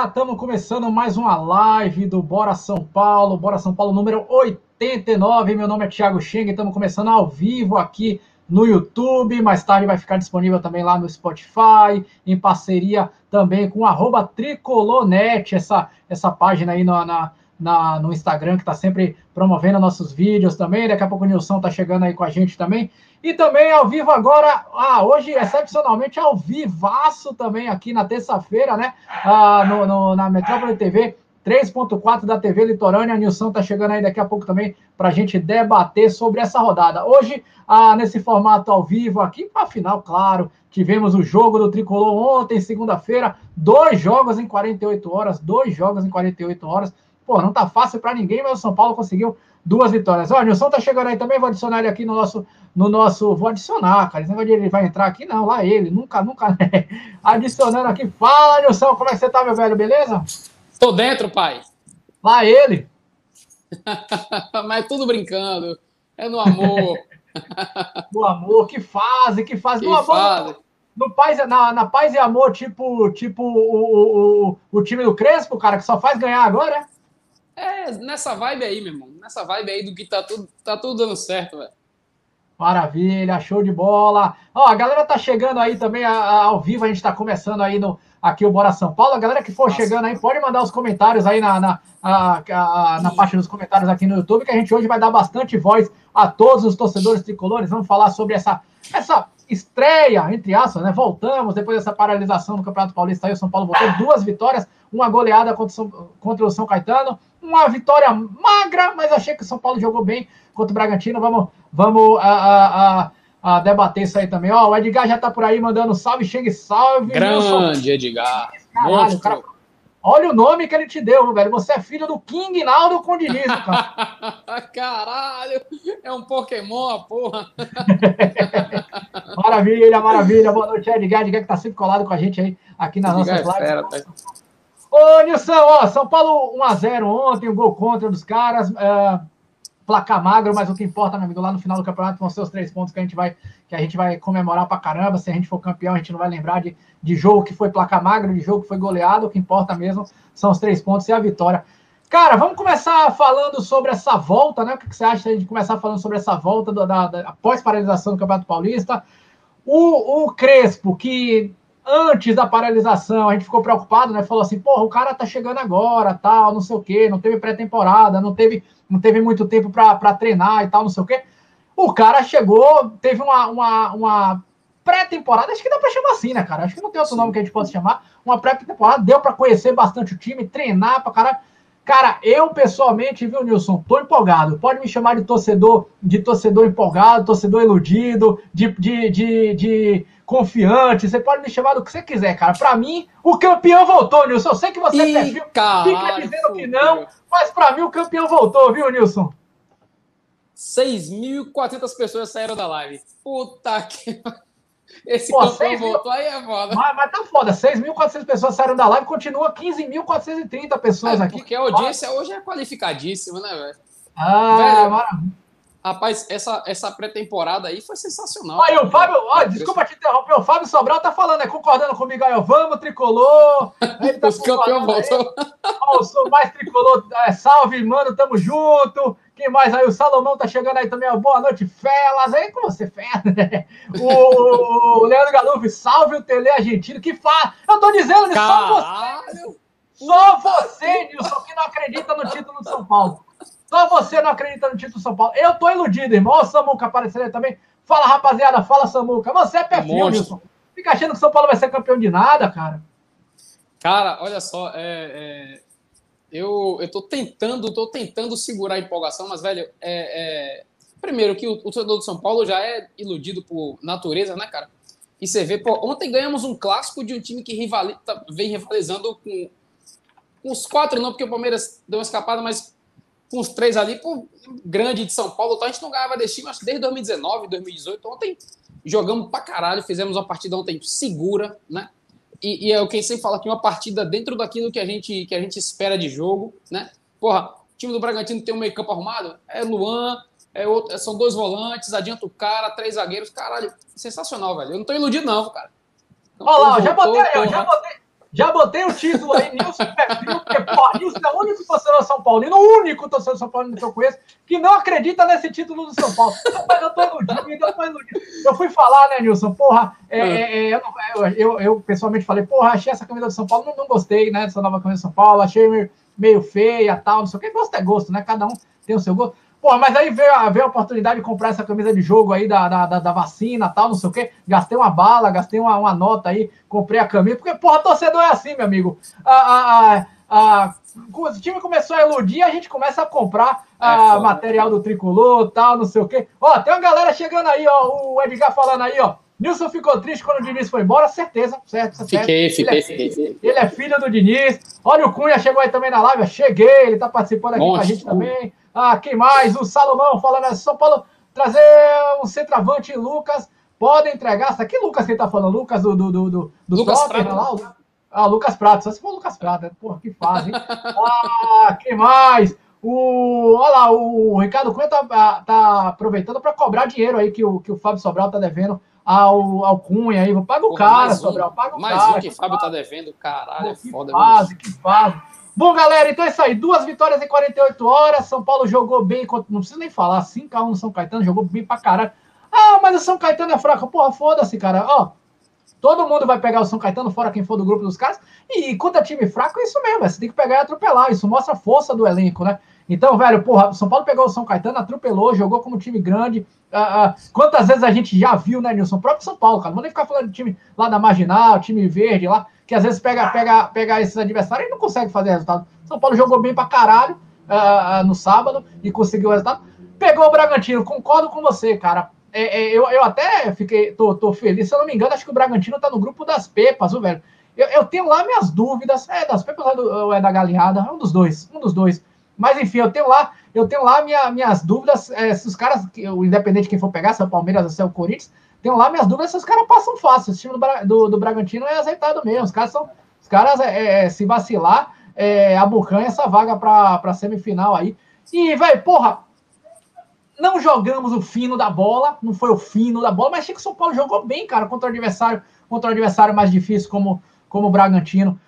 galera, estamos começando mais uma live do Bora São Paulo, Bora São Paulo número 89. Meu nome é Thiago Cheng, estamos começando ao vivo aqui no YouTube, mais tarde vai ficar disponível também lá no Spotify, em parceria também com arroba Tricolonet, essa, essa página aí na, na, na no Instagram que está sempre promovendo nossos vídeos também. Daqui a pouco o Nilson está chegando aí com a gente também. E também ao vivo agora, ah, hoje excepcionalmente ao vivaço também aqui na terça-feira, né? Ah, no, no, na Metrópole TV, 3.4 da TV Litorânea. A Nilson tá chegando aí daqui a pouco também para a gente debater sobre essa rodada. Hoje, ah, nesse formato ao vivo aqui, afinal, claro, tivemos o jogo do Tricolor ontem, segunda-feira, dois jogos em 48 horas, dois jogos em 48 horas. Pô, não tá fácil para ninguém, mas o São Paulo conseguiu duas vitórias. Olha, o Nilson tá chegando aí também, vou adicionar ele aqui no nosso, no nosso, vou adicionar, cara, esse negócio de ele vai entrar aqui, não, lá ele, nunca, nunca, né? adicionando aqui, fala, Nilson, como é que você tá, meu velho, beleza? Tô dentro, pai. Lá ele. Mas tudo brincando, é no amor. no amor, que fase, que fase, que no amor, fase. No, paz, na, na paz e amor, tipo, tipo o, o, o, time do Crespo, cara, que só faz ganhar agora, é, nessa vibe aí, meu irmão. Nessa vibe aí do que tá tudo, tá tudo dando certo, velho. Maravilha, show de bola. Ó, a galera tá chegando aí também a, a, ao vivo, a gente tá começando aí no aqui o Bora São Paulo. A galera que for Nossa. chegando aí, pode mandar os comentários aí na, na, a, na parte dos comentários aqui no YouTube, que a gente hoje vai dar bastante voz a todos os torcedores tricolores. Vamos falar sobre essa, essa estreia, entre aspas, né? Voltamos depois dessa paralisação do Campeonato Paulista aí, o São Paulo voltou duas vitórias, uma goleada contra o São, contra o São Caetano, uma vitória magra, mas achei que o São Paulo jogou bem contra o Bragantino. Vamos, vamos a, a, a, a debater isso aí também. Ó, o Edgar já tá por aí mandando salve, chegue, salve. Grande Edgar. Caralho, cara, olha o nome que ele te deu, velho. Você é filho do King Naldo Condinizo, cara. Caralho, é um Pokémon, a porra. maravilha, maravilha. Boa noite, Edgar. Edgar que tá sempre colado com a gente aí aqui nas Edgar nossas lives. Fera, tá? Ô, Nilson, ó, São Paulo 1x0 ontem, um gol contra dos caras. É, placar magro, mas o que importa, meu amigo, lá no final do campeonato vão ser os três pontos que a gente vai, que a gente vai comemorar pra caramba. Se a gente for campeão, a gente não vai lembrar de, de jogo que foi placar magro, de jogo que foi goleado. O que importa mesmo são os três pontos e a vitória. Cara, vamos começar falando sobre essa volta, né? O que você acha de começar falando sobre essa volta da, da, da pós-paralisação do Campeonato Paulista? O, o Crespo, que antes da paralisação, a gente ficou preocupado, né? Falou assim, porra, o cara tá chegando agora, tal, não sei o quê, não teve pré-temporada, não teve, não teve muito tempo para treinar e tal, não sei o quê. O cara chegou, teve uma, uma, uma pré-temporada, acho que dá para chamar assim, né, cara? Acho que não tem outro Sim. nome que a gente possa chamar. Uma pré-temporada, deu para conhecer bastante o time, treinar para cara. Cara, eu pessoalmente, viu, Nilson, tô empolgado. Pode me chamar de torcedor, de torcedor empolgado, torcedor iludido, de, de, de, de confiante, você pode me chamar do que você quiser, cara. Para mim, o campeão voltou, Nilson. Eu sei que você Ih, perfil, fica dizendo que não, mas para mim o campeão voltou, viu, Nilson? 6.400 pessoas saíram da live. Puta que. Esse Pô, campeão voltou, aí é foda. Mas, mas tá foda, 6.400 pessoas saíram da live, continua 15.430 pessoas é, aqui. Porque a audiência hoje é qualificadíssima, né, velho? Ah, velho, maravilha. Rapaz, essa, essa pré-temporada aí foi sensacional. Aí, o Fábio, ó, desculpa te interromper, o Fábio Sobral tá falando, é concordando comigo aí, ó, vamos, tricolor. Ele tá Os campeões voltou. Ó, sou mais tricolor, é, salve, mano, tamo junto. Quem mais aí? O Salomão tá chegando aí também, ó, boa noite, Felas. Aí com você, Felas, né? O, o Leandro Galuf, salve o Tele Argentino, que faz. Eu tô dizendo, só você. Só você, Nilson, que não acredita no título de São Paulo. Só você não acredita no título do São Paulo. Eu tô iludido, irmão. Olha o Samuca aparecendo aí também. Fala, rapaziada. Fala, Samuca. Você é perfil, Wilson. Fica achando que o São Paulo vai ser campeão de nada, cara. Cara, olha só. É, é, eu, eu tô tentando, tô tentando segurar a empolgação, mas, velho, é, é primeiro que o, o torcedor do São Paulo já é iludido por natureza, né, cara? E você vê, pô, ontem ganhamos um clássico de um time que rivaliza, vem rivalizando com, com os quatro, não, porque o Palmeiras deu uma escapada, mas com os três ali, pô, grande de São Paulo, então a gente não ganhava desse time, acho desde 2019, 2018. Ontem jogamos pra caralho, fizemos uma partida ontem segura, né? E, e é o que sempre fala aqui, uma partida dentro daquilo que a gente, que a gente espera de jogo, né? Porra, o time do Bragantino tem um meio campo arrumado? É Luan, é outro, são dois volantes, adianta o cara, três zagueiros, caralho, sensacional, velho. Eu não tô iludido não, cara. Então, Olha lá, já botei aí, já botei, Já botei o título aí, Nilson Perfil, porque, porra, Nilson é o único torcedor São Paulino, o único torcedor São Paulino que eu conheço, que não acredita nesse título do São Paulo. Mas eu tô iludido, eu tô iludido. Eu fui falar, né, Nilson? Porra, é, é, é, eu, eu, eu, pessoalmente falei, porra, achei essa camisa do São Paulo, não, não gostei, né, dessa nova camisa do São Paulo, achei meio, meio feia, tal, não sei o que. Gosto é gosto, né? Cada um tem o seu gosto. Pô, mas aí veio, a, veio a oportunidade de comprar essa camisa de jogo aí da, da, da vacina tal, não sei o quê. Gastei uma bala, gastei uma, uma nota aí, comprei a camisa, porque, porra, torcedor é assim, meu amigo. A, a, a, o time começou a iludir, a gente começa a comprar é a, material do tricolor tal, não sei o quê. Ó, tem uma galera chegando aí, ó, o Edgar falando aí, ó. Nilson ficou triste quando o Diniz foi embora, certeza, certo? certo. Fiquei, fiquei, ele é, fiquei, Ele é filho do Diniz. Olha o Cunha, chegou aí também na live. Cheguei, ele tá participando aqui Bom, com a gente também. Ah, quem mais? O Salomão falando assim, São Paulo trazer um centroavante Lucas. Pode entregar. Que Lucas que ele tá falando? Lucas do, do, do, do, Lucas Tottenham lá? Ah, Lucas Prato. Só se for Lucas Prato. Né? Porra, que faz, hein? ah, quem mais? O, olha lá, o Ricardo Cunha tá, ah, tá aproveitando para cobrar dinheiro aí que o, que o Fábio Sobral tá devendo ao, ao Cunha aí. Paga o cara, um, Sobral, paga o mais cara. Mais um que o Fábio tá devendo, caralho, é foda. Que fase, que fase. Bom, galera, então é isso aí. Duas vitórias em 48 horas. São Paulo jogou bem. Não precisa nem falar. 5x1 no São Caetano, jogou bem pra caralho. Ah, mas o São Caetano é fraco. Porra, foda-se, cara. Ó, todo mundo vai pegar o São Caetano, fora quem for do grupo dos caras. E é time fraco, é isso mesmo. Você tem que pegar e atropelar. Isso mostra a força do elenco, né? Então, velho, porra, o São Paulo pegou o São Caetano, atropelou, jogou como time grande. Uh, uh, quantas vezes a gente já viu, né, Nilson? O próprio São Paulo, cara. Não vou nem ficar falando de time lá da Marginal, time verde lá que às vezes pega, pega, pega esses adversários e não consegue fazer resultado. São Paulo jogou bem pra caralho uh, no sábado e conseguiu o resultado. Pegou o Bragantino, concordo com você, cara. É, é, eu, eu até fiquei, tô, tô feliz, se eu não me engano, acho que o Bragantino tá no grupo das Pepas, viu, velho? Eu, eu tenho lá minhas dúvidas, é das Pepas ou é, do, é da Galinhada, é um dos dois, um dos dois. Mas enfim, eu tenho lá, eu tenho lá minha, minhas dúvidas, é, se os caras, o independente de quem for pegar, se é o Palmeiras, se é o Corinthians, tenho lá minhas dúvidas se os caras passam fácil. Esse time do, do, do, Bragantino é azeitado mesmo. Os caras são. Os caras, é, é, se vacilar, é, essa vaga pra semifinal aí. E, velho, porra, não jogamos o fino da bola, não foi o fino da bola, mas achei que o São Paulo jogou bem, cara, contra o adversário, contra o adversário mais difícil como, como o Bragantino.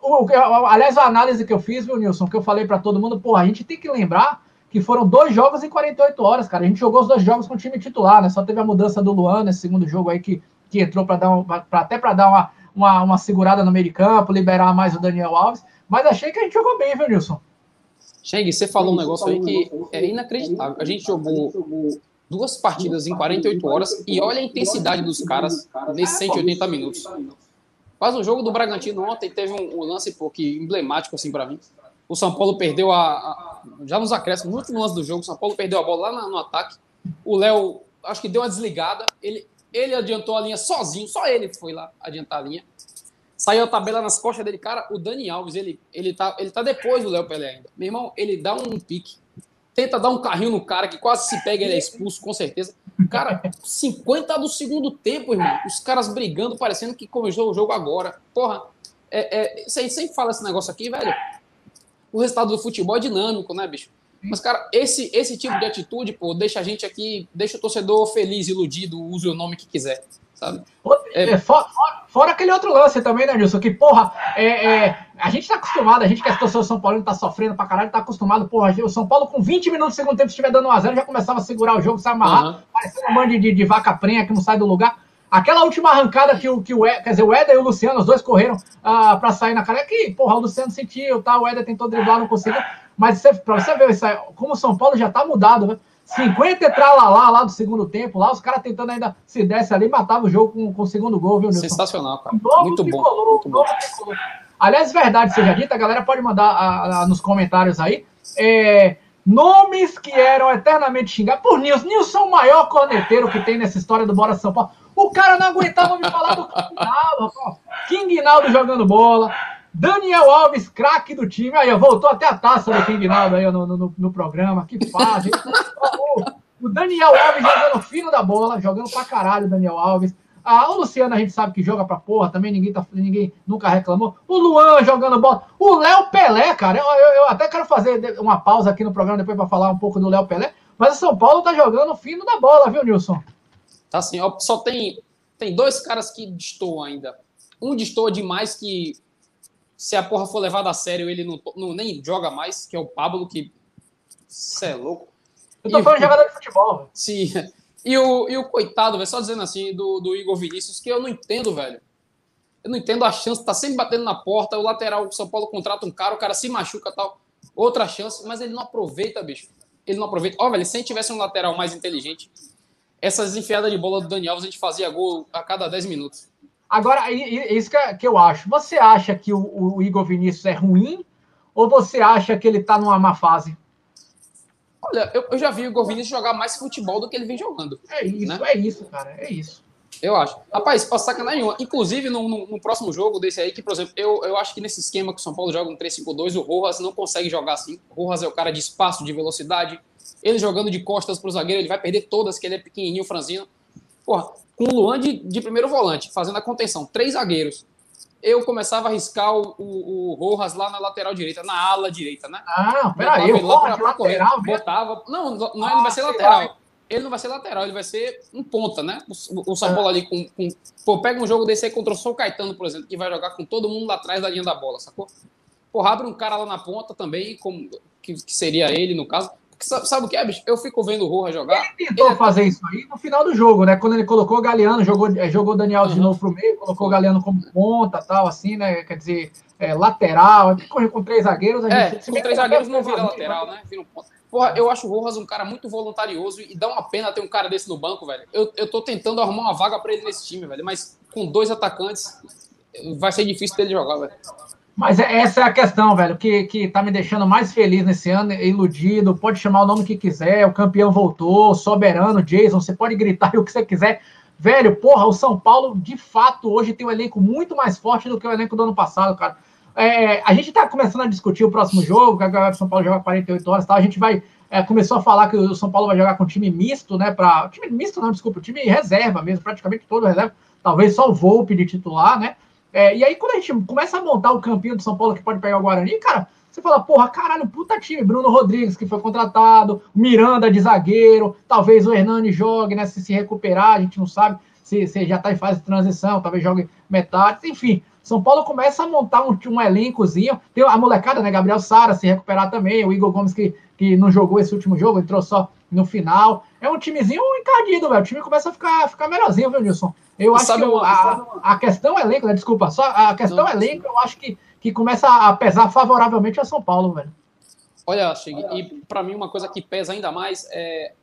O, aliás, a análise que eu fiz, viu, Nilson, que eu falei para todo mundo, porra, a gente tem que lembrar que foram dois jogos em 48 horas, cara. A gente jogou os dois jogos com o time titular, né? Só teve a mudança do Luan nesse segundo jogo aí que, que entrou para dar um, pra, até para dar uma, uma, uma, segurada no meio de campo, liberar mais o Daniel Alves. Mas achei que a gente jogou bem, viu, Nilson? Cheng, você falou um negócio aí que é inacreditável. A gente jogou duas partidas em 48 horas e olha a intensidade dos caras nesses 180 minutos. Faz um jogo do Bragantino ontem, teve um, um lance pô, que emblemático assim para mim. O São Paulo perdeu a, a já nos acréscimos, no último lance do jogo, o São Paulo perdeu a bola lá no ataque. O Léo, acho que deu uma desligada. Ele, ele adiantou a linha sozinho, só ele foi lá adiantar a linha. Saiu a tabela nas costas dele. Cara, o Dani Alves, ele, ele, tá, ele tá depois do Léo Pelé ainda. Meu irmão, ele dá um pique, tenta dar um carrinho no cara que quase se pega, ele é expulso, com certeza. Cara, 50 do segundo tempo, irmão. Os caras brigando, parecendo que começou o jogo agora. Porra, é, é, você sempre fala esse negócio aqui, velho o resultado do futebol é dinâmico, né, bicho? Mas, cara, esse, esse tipo de atitude, pô, deixa a gente aqui, deixa o torcedor feliz, iludido, use o nome que quiser, sabe? É... É, fora, fora, aquele outro lance também, né, Nilson? Que, porra, é, é, a gente tá acostumado, a gente que é torcedor do São Paulo tá sofrendo pra caralho, tá acostumado, porra, o São Paulo com 20 minutos do segundo tempo, se estiver dando 1x0, já começava a segurar o jogo, se amarrar, uhum. parecendo um monte de, de vaca prenha que não sai do lugar. Aquela última arrancada que o, que o quer dizer, o Éder e o Luciano, os dois correram uh, para sair na cara, é que, porra, o Luciano sentiu, tá? O Éder tentou driblar, não conseguiu. Mas você, pra você ver isso aí, como o São Paulo já tá mudado, né? 50 lá lá do segundo tempo, lá, os caras tentando ainda se desse ali, matava o jogo com, com o segundo gol, viu, Nilson? Sensacional, cara. Muito bom. muito bom. Aliás, verdade seja dita, a galera pode mandar a, a, nos comentários aí. É, nomes que eram eternamente xingados por Nilson. Nilson é o maior corneteiro que tem nessa história do Bora São Paulo. O cara não aguentava me falar do King King Naldo jogando bola. Daniel Alves, craque do time. Aí, voltou até a taça do King Naldo aí no, no, no programa. Que fase. o Daniel Alves jogando fino da bola, jogando pra caralho o Daniel Alves. Ah, o Luciano a gente sabe que joga pra porra, também ninguém, tá, ninguém nunca reclamou. O Luan jogando bola. O Léo Pelé, cara, eu, eu, eu, até quero fazer uma pausa aqui no programa depois para falar um pouco do Léo Pelé, mas o São Paulo tá jogando fino da bola, viu, Nilson? Tá assim, ó, só tem, tem dois caras que destoam ainda. Um destoa demais que se a porra for levada a sério, ele não, não nem joga mais, que é o Pablo, que. Você é louco. Eu tô e, falando de jogador de futebol. Sim. E o, e o coitado, velho, só dizendo assim, do, do Igor Vinícius, que eu não entendo, velho. Eu não entendo a chance, tá sempre batendo na porta, o lateral, o São Paulo contrata um cara, o cara se machuca tal. Outra chance, mas ele não aproveita, bicho. Ele não aproveita. Ó, velho, se gente tivesse um lateral mais inteligente, essas enfiadas de bola do Daniel, a gente fazia gol a cada 10 minutos. Agora, isso que eu acho. Você acha que o, o Igor Vinícius é ruim ou você acha que ele tá numa má fase? Olha, eu, eu já vi o Igor Vinícius jogar mais futebol do que ele vem jogando. É isso, né? é isso, cara, é isso. Eu acho. Rapaz, posso sacanagem nenhuma. Inclusive, no, no, no, próximo jogo desse aí, que, por exemplo, eu, eu acho que nesse esquema que o São Paulo joga no 3-5-2, o Rojas não consegue jogar assim. O Rojas é o cara de espaço, de velocidade. Ele jogando de costas pro zagueiro, ele vai perder todas, que ele é pequenininho, franzino. Porra, com o Luan de, de primeiro volante, fazendo a contenção, três zagueiros. Eu começava a arriscar o, o, o Rojas lá na lateral direita, na ala direita, né? Ah, peraí, lá pra, correr. Botava. Não, não, ah, ele vai ser lateral ele não vai ser lateral, ele vai ser um ponta, né? O, o Sabola ali com, com. Pô, pega um jogo desse aí contra o São Caetano, por exemplo, que vai jogar com todo mundo lá atrás da linha da bola, sacou? Porra, abre um cara lá na ponta também, como, que, que seria ele no caso. Sabe, sabe, o que é, bicho? Eu fico vendo o Roja jogar. Ele tentou ele... É fazer isso aí no final do jogo, né? Quando ele colocou o Galeano, jogou, eh, jogou o Daniel uhum. de novo pro meio, colocou o Galeano como ponta tal, assim, né? Quer dizer, é, lateral. Correr com três zagueiros. A gente, é, com três zagueiros não vira lateral, né? Vira um ponta. Porra, eu acho o Rojas um cara muito voluntarioso e dá uma pena ter um cara desse no banco, velho. Eu, eu tô tentando arrumar uma vaga para ele nesse time, velho, mas com dois atacantes vai ser difícil dele jogar, velho. Mas é, essa é a questão, velho, que, que tá me deixando mais feliz nesse ano, iludido. Pode chamar o nome que quiser, o campeão voltou, soberano, Jason, você pode gritar o que você quiser. Velho, porra, o São Paulo, de fato, hoje tem um elenco muito mais forte do que o elenco do ano passado, cara. É, a gente está começando a discutir o próximo jogo, que a São Paulo joga 48 horas, tá? A gente vai é, começou a falar que o São Paulo vai jogar com time misto, né? Para time misto não, desculpa, time reserva mesmo, praticamente todo reserva. Talvez só o Volpe de titular, né? É, e aí quando a gente começa a montar o campinho do São Paulo que pode pegar o Guarani, cara, você fala, porra, caralho, puta time. Bruno Rodrigues, que foi contratado, Miranda de zagueiro, talvez o Hernani jogue, né? Se se recuperar, a gente não sabe se, se já está em fase de transição, talvez jogue metade, enfim. São Paulo começa a montar um, um elencozinho. Tem a molecada, né? Gabriel Sara se recuperar também, o Igor Gomes que, que não jogou esse último jogo, entrou só no final. É um timezinho encardido, velho. O time começa a ficar, ficar melhorzinho, viu, Nilson? Eu acho que a, a questão elenco, né? Desculpa, só a questão não, elenco, eu acho que, que começa a pesar favoravelmente a São Paulo, velho. Olha, Chig, e para mim uma coisa que pesa ainda mais é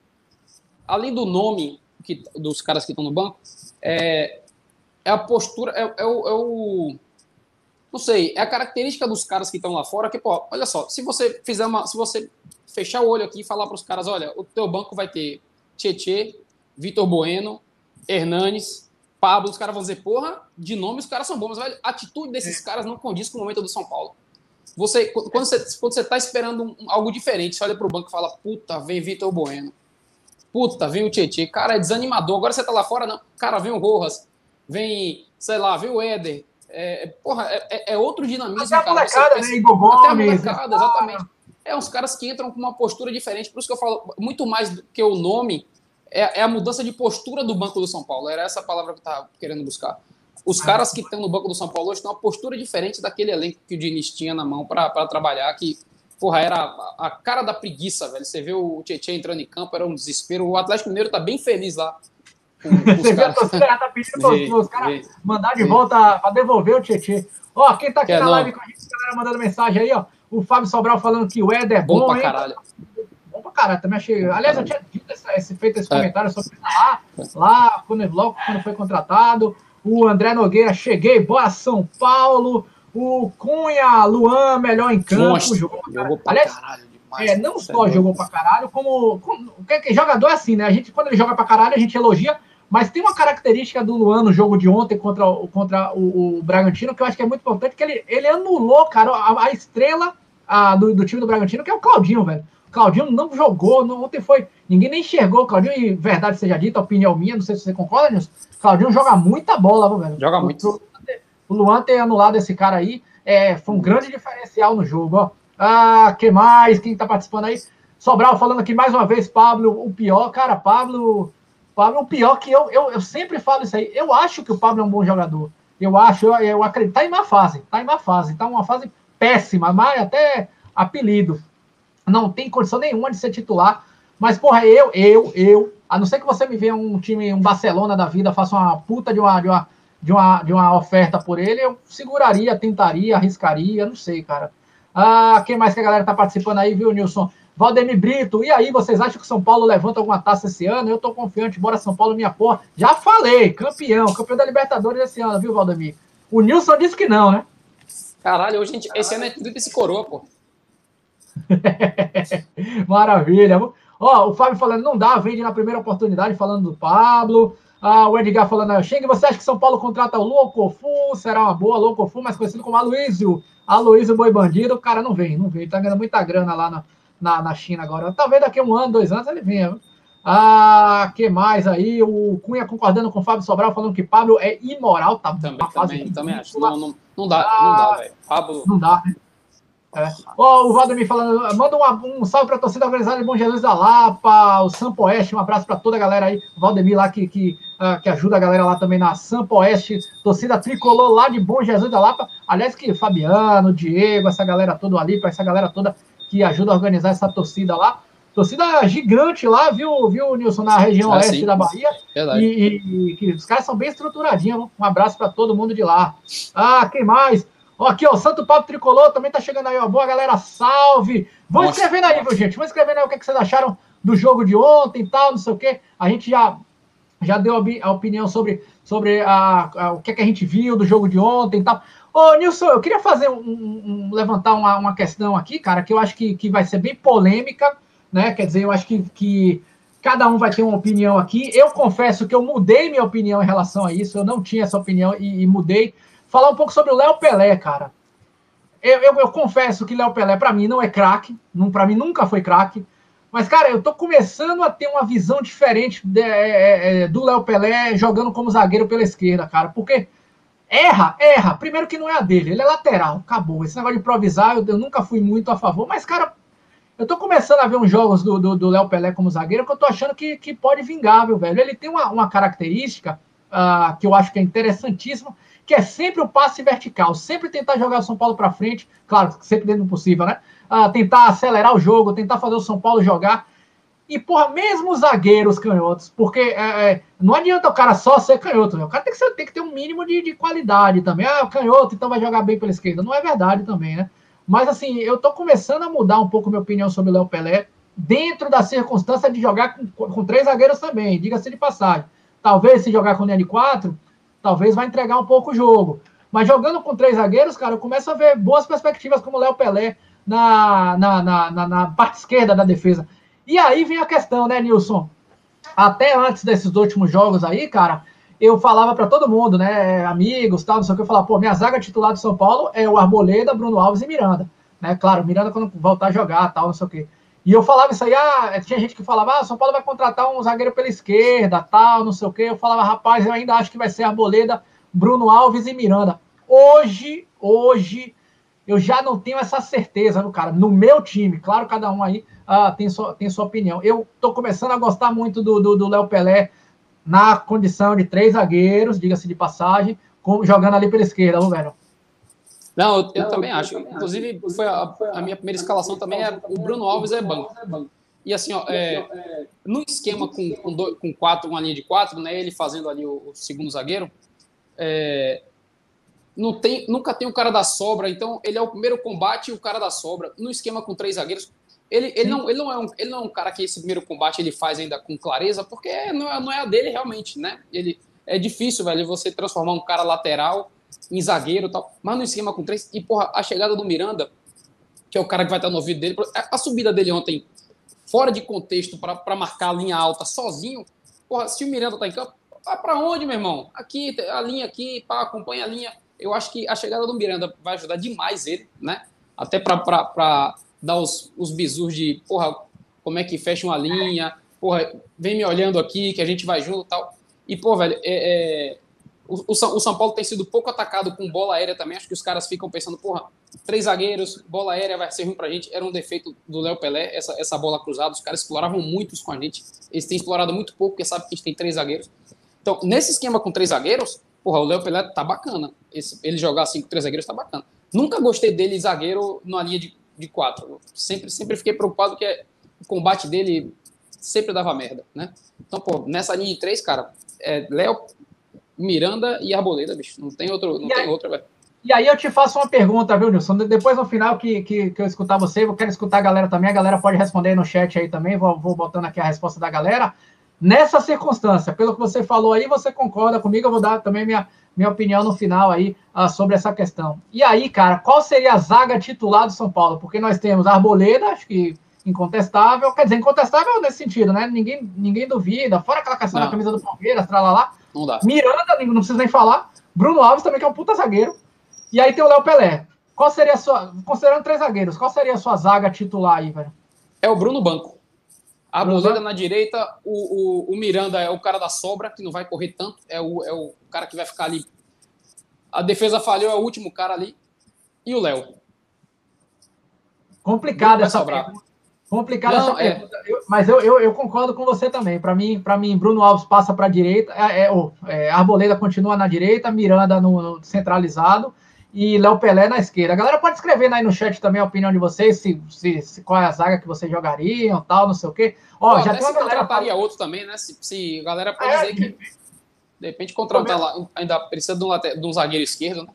além do nome que, dos caras que estão no banco, é, é a postura, é, é, o, é, o, Não sei, é a característica dos caras que estão lá fora, que, pô, olha só, se você fizer uma. Se você fechar o olho aqui e falar para os caras, olha, o teu banco vai ter Tietê, Vitor Bueno, Hernanes, Pablo, os caras vão dizer, porra, de nome os caras são bons, mas a atitude desses é. caras não condiz com o momento do São Paulo. Você, quando você quando você tá esperando um, algo diferente, você olha pro banco e fala, puta, vem Vitor Bueno. Puta, vem o Tietê. Cara, é desanimador. Agora você tá lá fora, não. Cara, vem o Rojas vem, sei lá, vem o Éder. É, é porra, é, é, é outro dinamismo, até cara. Molecada, pensa, né? Igor Gomes, até a molecada, exatamente. É uns caras que entram com uma postura diferente. Por isso que eu falo, muito mais do que o nome, é, é a mudança de postura do Banco do São Paulo. Era essa palavra que eu estava querendo buscar. Os ah. caras que estão no Banco do São Paulo hoje têm uma postura diferente daquele elenco que o Diniz tinha na mão para trabalhar, que, porra, era a, a, cara da preguiça, velho. Você vê o Tietchan entrando em campo, era um desespero. O Atlético Mineiro tá bem feliz lá você vê a torcida tá pedindo os caras mandar de volta para devolver o Tietchan. Ó, quem tá aqui na live com a gente, a galera mandando mensagem aí, ó. O Fábio Sobral falando que o Éder é bom, bom pra hein? caralho. Bom pra caralho, também achei. Aliás, eu tinha dito esse, feito esse é. comentário sobre lá, lá, quando, logo quando foi contratado. O André Nogueira, cheguei, boa São Paulo. O Cunha, Luan, melhor em campo. Monstro. Jogou pra, jogou pra Aliás, caralho. É, não só jogou pra caralho, como, como. que, jogador é assim, né? A gente, quando ele joga pra caralho, a gente elogia, mas tem uma característica do Luan no jogo de ontem contra, contra o, o Bragantino que eu acho que é muito importante, que ele, ele anulou, cara, a, a estrela a, do, do, time do Bragantino, que é o Claudinho, velho. O Claudinho não jogou, não, ontem foi. Ninguém nem enxergou o Claudinho, e verdade seja dita, opinião minha, não sei se você concorda, Nilson. Claudinho joga muita bola, velho. Joga muito. O, o Luan ter anulado esse cara aí é, foi um grande diferencial no jogo, ó. Ah, que mais? Quem tá participando aí? Sobral falando aqui mais uma vez, Pablo, o pior. Cara, Pablo Pablo é o pior que eu, eu, eu sempre falo isso aí. Eu acho que o Pablo é um bom jogador. Eu acho, eu, eu acredito, tá em má fase, tá em má fase, tá uma fase péssima, mas até apelido. Não tem condição nenhuma de ser titular. Mas, porra, eu, eu, eu, a não ser que você me venha um time, um Barcelona da vida, faça uma puta de uma, de uma, de uma, de uma oferta por ele, eu seguraria, tentaria, arriscaria, não sei, cara. Ah, quem mais que a galera tá participando aí, viu, Nilson? Valdemir Brito, e aí, vocês acham que São Paulo levanta alguma taça esse ano? Eu tô confiante, bora São Paulo, minha porra. Já falei, campeão, campeão da Libertadores esse ano, viu, Valdemir? O Nilson disse que não, né? Caralho, hoje, gente, esse ano é tríplice coroa, pô. Maravilha. Ó, o Fábio falando, não dá, vende na primeira oportunidade, falando do Pablo. Ah, o Edgar falando, Cheng, você acha que São Paulo contrata o Locofu? Será uma boa, Locofu, mais conhecido como Aloysio. Aloysio Boi Bandido, o cara não vem, não vem. Tá ganhando muita grana lá na, na, na China agora. Talvez daqui a um ano, dois anos ele venha. Ah, que mais aí? O Cunha concordando com o Fábio Sobral, falando que Pablo é imoral, tá? Também, também, também acho. Não, não, não dá, ah, não dá, velho. Pablo. Não dá, né? É. Oh, o Valdemir falando, manda um, um salve para a torcida organizada de Bom Jesus da Lapa, o Sampo Oeste, um abraço para toda a galera aí, o Valdemir lá que, que, uh, que ajuda a galera lá também na Sampo Oeste, torcida tricolor lá de Bom Jesus da Lapa, aliás que Fabiano, Diego, essa galera toda ali, para essa galera toda que ajuda a organizar essa torcida lá, torcida gigante lá, viu, viu Nilson, na região ah, oeste sim. da Bahia, e, e, e, que os caras são bem estruturadinhos, um abraço para todo mundo de lá. Ah, quem mais? Ó, aqui, ó, Santo Papo Tricolor também tá chegando aí, ó. Boa, galera, salve! Vão Nossa. escrevendo aí, viu, gente? Vão escrevendo aí o que, é que vocês acharam do jogo de ontem e tal, não sei o quê. A gente já, já deu a, a opinião sobre, sobre a, a, o que, é que a gente viu do jogo de ontem e tal. Ô, Nilson, eu queria fazer um, um, levantar uma, uma questão aqui, cara, que eu acho que, que vai ser bem polêmica, né? Quer dizer, eu acho que, que cada um vai ter uma opinião aqui. Eu confesso que eu mudei minha opinião em relação a isso, eu não tinha essa opinião e, e mudei falar um pouco sobre o Léo Pelé, cara. Eu, eu, eu confesso que Léo Pelé, para mim, não é craque. Para mim, nunca foi craque. Mas, cara, eu tô começando a ter uma visão diferente de, é, é, é, do Léo Pelé jogando como zagueiro pela esquerda, cara. Porque erra, erra. Primeiro que não é a dele, ele é lateral, acabou. Esse negócio de improvisar, eu, eu nunca fui muito a favor. Mas, cara, eu tô começando a ver uns jogos do Léo Pelé como zagueiro que eu tô achando que, que pode vingar, viu, velho? Ele tem uma, uma característica uh, que eu acho que é interessantíssima que é sempre o passe vertical, sempre tentar jogar o São Paulo para frente, claro, sempre dentro do possível, né? Ah, tentar acelerar o jogo, tentar fazer o São Paulo jogar. E, porra, mesmo os zagueiros canhotos, porque é, é, não adianta o cara só ser canhoto, né? o cara tem que, ser, tem que ter um mínimo de, de qualidade também. Ah, canhoto, então vai jogar bem pela esquerda. Não é verdade também, né? Mas, assim, eu tô começando a mudar um pouco minha opinião sobre o Léo Pelé, dentro da circunstância de jogar com, com três zagueiros também, diga-se de passagem. Talvez se jogar com de quatro, talvez vai entregar um pouco o jogo. Mas jogando com três zagueiros, cara, eu começo a ver boas perspectivas como o Léo Pelé na, na, na, na parte esquerda da defesa. E aí vem a questão, né, Nilson? Até antes desses últimos jogos aí, cara, eu falava para todo mundo, né, amigos, tal, não sei o que, eu falava, pô, minha zaga titular do São Paulo é o Arboleda, Bruno Alves e Miranda, né? Claro, Miranda quando voltar a jogar, tal, não sei o que. E eu falava isso aí, ah, tinha gente que falava, ah, São Paulo vai contratar um zagueiro pela esquerda, tal, não sei o quê. Eu falava, rapaz, eu ainda acho que vai ser Arboleda, Bruno Alves e Miranda. Hoje, hoje, eu já não tenho essa certeza no cara. No meu time, claro, cada um aí ah, tem, sua, tem sua opinião. Eu tô começando a gostar muito do Léo Pelé na condição de três zagueiros, diga-se de passagem, com, jogando ali pela esquerda, viu, velho? Não, eu, eu também acho. Inclusive, foi a, a, minha primeira escalação também é o Bruno Alves é banco. E assim, ó, é, no esquema com, com, dois, com quatro, uma linha de quatro, né? Ele fazendo ali o, o segundo zagueiro, é, não tem, nunca tem o cara da sobra, então ele é o primeiro combate e o cara da sobra. No esquema com três zagueiros, ele, ele, não, ele, não é um, ele não é um cara que esse primeiro combate ele faz ainda com clareza, porque não é, não é a dele realmente, né? Ele, é difícil, velho, você transformar um cara lateral em zagueiro e tal, mas no esquema com três. E, porra, a chegada do Miranda, que é o cara que vai estar no ouvido dele, a subida dele ontem, fora de contexto, para marcar a linha alta sozinho, porra, se o Miranda tá em campo, vai para onde, meu irmão? Aqui, a linha aqui, pá, acompanha a linha. Eu acho que a chegada do Miranda vai ajudar demais ele, né? Até para dar os, os bisus de, porra, como é que fecha uma linha, porra, vem me olhando aqui, que a gente vai junto e tal. E, pô, velho, é, é, o, o, São Paulo tem sido pouco atacado com bola aérea também. Acho que os caras ficam pensando, porra, três zagueiros, bola aérea vai ser ruim pra gente. Era um defeito do Léo Pelé, essa, essa bola cruzada. Os caras exploravam muito isso com a gente. Eles têm explorado muito pouco, porque sabe que a gente tem três zagueiros. Então, nesse esquema com três zagueiros, porra, o Léo Pelé tá bacana. esse, ele jogar assim com três zagueiros tá bacana. Nunca gostei dele zagueiro na linha de, de quatro. Sempre, sempre fiquei preocupado que o combate dele sempre dava merda, né? Então, pô, nessa linha de três, cara, é Léo, Miranda e Arboleda, bicho. Não tem outro, não e tem aí, outra, velho. E aí eu te faço uma pergunta, viu, Nilson? Depois, no final que, que, que eu escutar você, eu quero escutar a galera também. A galera pode responder no chat aí também. Vou, vou botando aqui a resposta da galera. Nessa circunstância, pelo que você falou aí, você concorda comigo? Eu vou dar também minha, minha opinião no final aí uh, sobre essa questão. E aí, cara, qual seria a zaga titular do São Paulo? Porque nós temos Arboleda, acho que incontestável, quer dizer, incontestável nesse sentido, né? Ninguém, ninguém duvida, fora aquela questão não. da camisa do Palmeiras, lá. Não dá. Miranda, não precisa nem falar. Bruno Alves também, que é um puta zagueiro. E aí tem o Léo Pelé. Qual seria a sua. Considerando três zagueiros, qual seria a sua zaga titular aí, velho? É o Bruno Banco. A Boleda na direita, o, o, o, Miranda é o cara da sobra, que não vai correr tanto, é o, é o cara que vai ficar ali. A defesa falhou, é o último cara ali. E o Léo. Complicado essa pergunta. Complicada essa é. pergunta. Eu, mas eu, eu, eu, concordo com você também. Para mim, para mim, Bruno Alves passa para a direita, é, é, é, Arboleda continua na direita, Miranda no, no centralizado e Léo Pelé na esquerda. A galera pode escrever aí no chat também a opinião de vocês, se, se, se qual é a zaga que vocês jogariam, tal, não sei o quê. Ó, Pô, já tem uma galera faria outro também, né? Se, se a galera pode é, dizer que de repente contratar lá, ainda precisa de um, de um zagueiro esquerdo, né?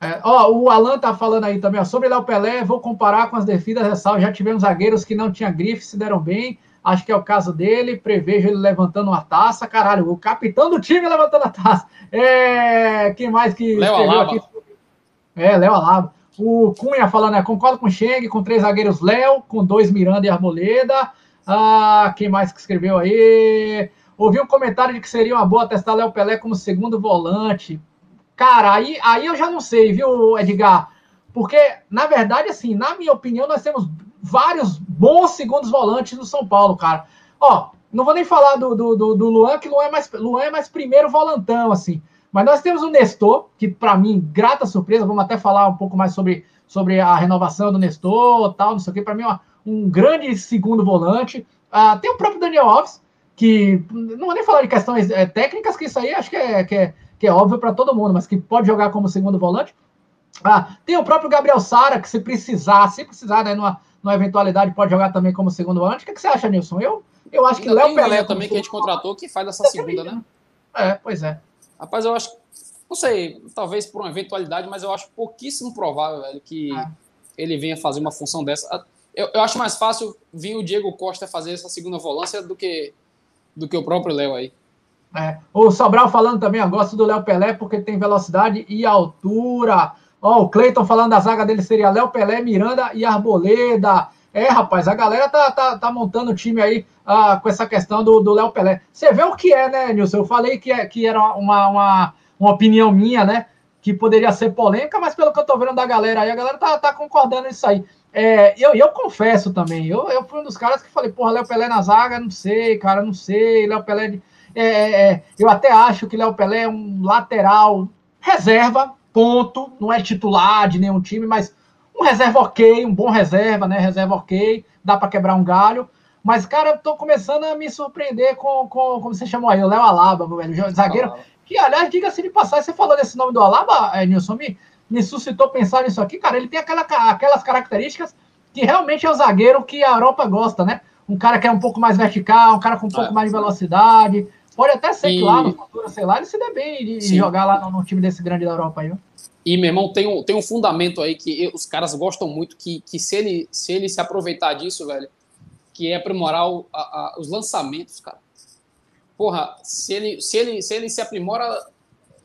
É, ó, o Alan tá falando aí também, ó, sobre Léo Pelé, vou comparar com as devidas ressalvas. Já tivemos zagueiros que não tinha grife, se deram bem. Acho que é o caso dele. Prevejo ele levantando uma taça. Caralho, o capitão do time levantando a taça. É, quem mais que Léo Alaba. aqui? É, Léo Alaba. O Cunha falando, né? Concordo com o Cheng, com três zagueiros Léo, com dois Miranda e Arboleda. Ah, quem mais que escreveu aí? Ouvi um comentário de que seria uma boa testar Léo Pelé como segundo volante. Cara, aí, aí eu já não sei, viu, Edgar? Porque, na verdade, assim, na minha opinião, nós temos vários bons segundos volantes no São Paulo, cara. Ó, não vou nem falar do, do, do, do Luan, que Luan é, mais, Luan é mais primeiro volantão, assim. Mas nós temos o Nestor, que para mim, grata surpresa, vamos até falar um pouco mais sobre, sobre a renovação do Nestor, tal, não sei o que, para mim, ó, um grande segundo volante. Ah, tem o próprio Daniel Alves, que não vou nem falar de questões é, técnicas, que isso aí acho que é, que é, que é óbvio para todo mundo, mas que pode jogar como segundo volante. Ah, tem o próprio Gabriel Sara, que se precisar, se precisar, né, numa, numa eventualidade, pode jogar também como segundo volante. O que, que você acha, Nilson? Eu, eu acho que Léo Pelé. também que a gente contratou que faz essa segunda, né? É, pois é. Rapaz, eu acho. Não sei, talvez por uma eventualidade, mas eu acho pouquíssimo provável, velho, que é. ele venha fazer uma função dessa. Eu, eu, acho mais fácil vir o Diego Costa fazer essa segunda volância do que, do que o próprio Léo aí. É. O Sobral falando também, eu gosto do Léo Pelé porque tem velocidade e altura. Ó, o Cleiton falando da zaga dele seria Léo Pelé, Miranda e Arboleda. É, rapaz, a galera tá, tá, tá montando o time aí ah, com essa questão do Léo Pelé. Você vê o que é, né, Nilson? Eu falei que, é, que era uma, uma, uma opinião minha, né? Que poderia ser polêmica, mas pelo que eu tô vendo da galera aí, a galera tá, tá concordando nisso aí. É, eu, eu confesso também, eu, eu fui um dos caras que falei, porra, Léo Pelé na zaga, não sei, cara, não sei, Léo Pelé. É, é, é, eu até acho que Léo Pelé é um lateral reserva, ponto, não é titular de nenhum time, mas um reserva ok, um bom reserva, né? Reserva ok, dá para quebrar um galho. Mas, cara, eu tô começando a me surpreender com, com como você chamou aí, o Léo Alaba, meu velho, zagueiro. Alaba. Que, aliás, diga-se de passagem, você falou desse nome do Alaba, é, Nilson, me, me suscitou pensar nisso aqui, cara. Ele tem aquela, aquelas características que realmente é o zagueiro que a Europa gosta, né? Um cara que é um pouco mais vertical, um cara com um pouco é. mais de velocidade. Pode até ser e... que lá no futuro, sei lá, ele se dê bem de Sim. jogar lá no, no, time desse grande da Europa aí, viu? E, meu irmão, tem um, tem um fundamento aí que os caras gostam muito, que, que se, ele, se ele se aproveitar disso, velho, que é aprimorar o, a, a, os lançamentos, cara. Porra, se ele se, ele, se, ele se aprimora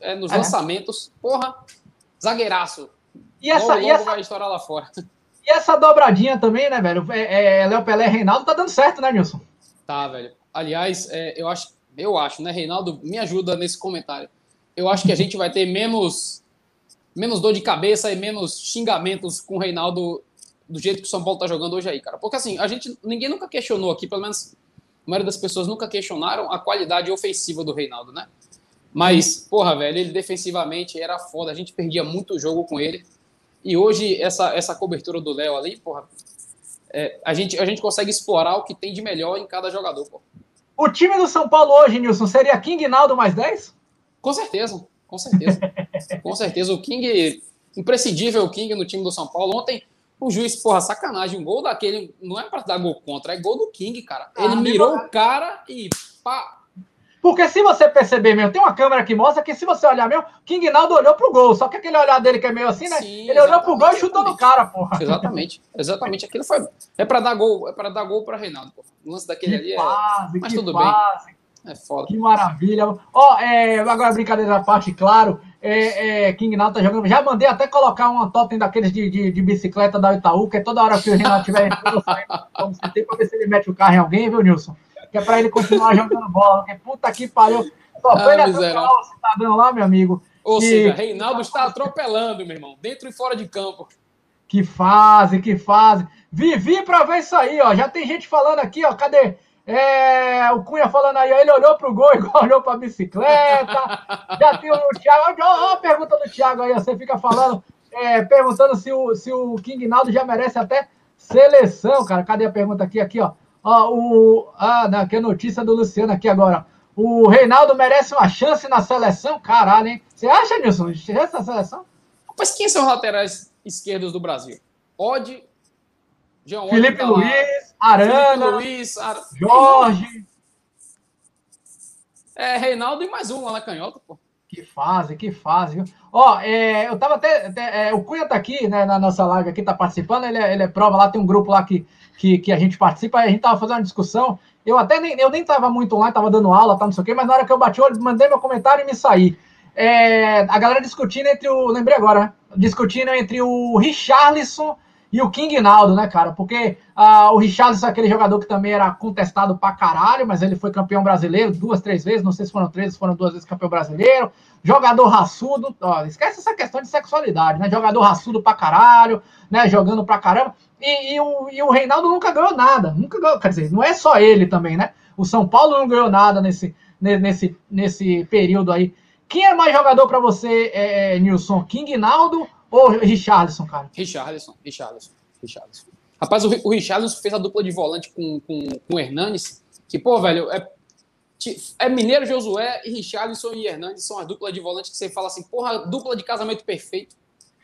é, nos é. lançamentos, porra, zagueiraço. E essa, logo, e essa... vai estourar lá fora. E essa dobradinha também, né, velho? É, é, Léo Pelé e Reinaldo tá dando certo, né, Nilson? Tá, velho. Aliás, é, eu acho, eu acho, né, Reinaldo, me ajuda nesse comentário. Eu acho que a gente vai ter menos menos dor de cabeça e menos xingamentos com o Reinaldo do jeito que o São Paulo tá jogando hoje aí, cara. Porque assim, a gente ninguém nunca questionou aqui, pelo menos a maioria das pessoas nunca questionaram a qualidade ofensiva do Reinaldo, né? Mas, porra, velho, ele defensivamente era foda, a gente perdia muito jogo com ele. E hoje essa essa cobertura do Léo ali, porra, é, a, gente, a gente consegue explorar o que tem de melhor em cada jogador, pô. O time do São Paulo hoje, Nilson, seria King Naldo mais 10? Com certeza. Com certeza. Com certeza. O King, imprescindível o King no time do São Paulo. Ontem, o juiz, porra, sacanagem. Um gol daquele não é para dar gol contra, é gol do King, cara. Ele ah, mirou o cara e pá, porque se você perceber mesmo, tem uma câmera que mostra que se você olhar mesmo, King Naldo olhou pro gol. Só que aquele olhar dele que é meio assim, né? Sim, ele olhou pro gol e chutou no cara, porra. Exatamente. Exatamente. Aquilo foi. É pra dar gol, é para dar gol pra Reinaldo, porra. O lance daquele que ali fase, é. Mas tudo fase. bem. É foda. Que maravilha. Ó, oh, é, agora brincadeira à parte, claro. É, é, King Naldo tá jogando. Já mandei até colocar uma totem daqueles de, de, de, bicicleta da Itaú, que é toda hora que o Renato tiver entrando, vamos ter pra ver se ele mete o carro em alguém, viu, Nilson? Que é pra ele continuar jogando bola. Porque puta que pariu. Só foi ah, o cidadão lá, meu amigo. Ou que... seja, Reinaldo está atropelando, meu irmão, dentro e fora de campo. Que fase, que fase. Vivi para ver isso aí, ó. Já tem gente falando aqui, ó. Cadê? É, o Cunha falando aí, ele olhou pro gol igual olhou pra bicicleta. Já tem o Thiago. Ó, a pergunta do Thiago aí, você fica falando, é, perguntando se o, se o King Naldo já merece até seleção, cara. Cadê a pergunta aqui? Aqui, ó. ó o, ah, não, aqui é notícia do Luciano aqui agora. O Reinaldo merece uma chance na seleção? Caralho, hein? Você acha, Nilson? Chance na seleção? Mas quem são os laterais esquerdos do Brasil? Odd, João Felipe tá Luiz, Arana, Felipe Luiz, Ar... Jorge. É, Reinaldo e mais um lá na canhota, pô. Que fase, que fase, viu? Ó, é, eu tava até. até é, o Cunha tá aqui, né, na nossa live aqui, tá participando, ele é, ele é prova lá, tem um grupo lá que, que, que a gente participa, a gente tava fazendo uma discussão. Eu até nem, eu nem tava muito online, tava dando aula, tá, não sei o quê, mas na hora que eu bati o olho, mandei meu comentário e me saí. É, a galera discutindo entre o. Lembrei agora, né? Discutindo entre o Richarlison e o King Naldo, né, cara? Porque uh, o Richarlison é aquele jogador que também era contestado pra caralho, mas ele foi campeão brasileiro duas, três vezes, não sei se foram três, foram duas vezes campeão brasileiro. Jogador raçudo, ó, esquece essa questão de sexualidade, né? Jogador raçudo pra caralho, né? Jogando pra caramba. E, e, o, e o Reinaldo nunca ganhou nada, nunca ganhou, quer dizer, não é só ele também, né? O São Paulo não ganhou nada nesse, nesse, nesse período aí. Quem é mais jogador para você, é, Nilson? King Naldo ou Richarlison, cara? Richarlison, Richarlison, Richarlison. Rapaz, o, o Richarlison fez a dupla de volante com, com, com o Hernanes, que, pô, velho, é, é Mineiro Josué e Richarlison e Hernandes são as duplas de volante que você fala assim, porra, dupla de casamento perfeito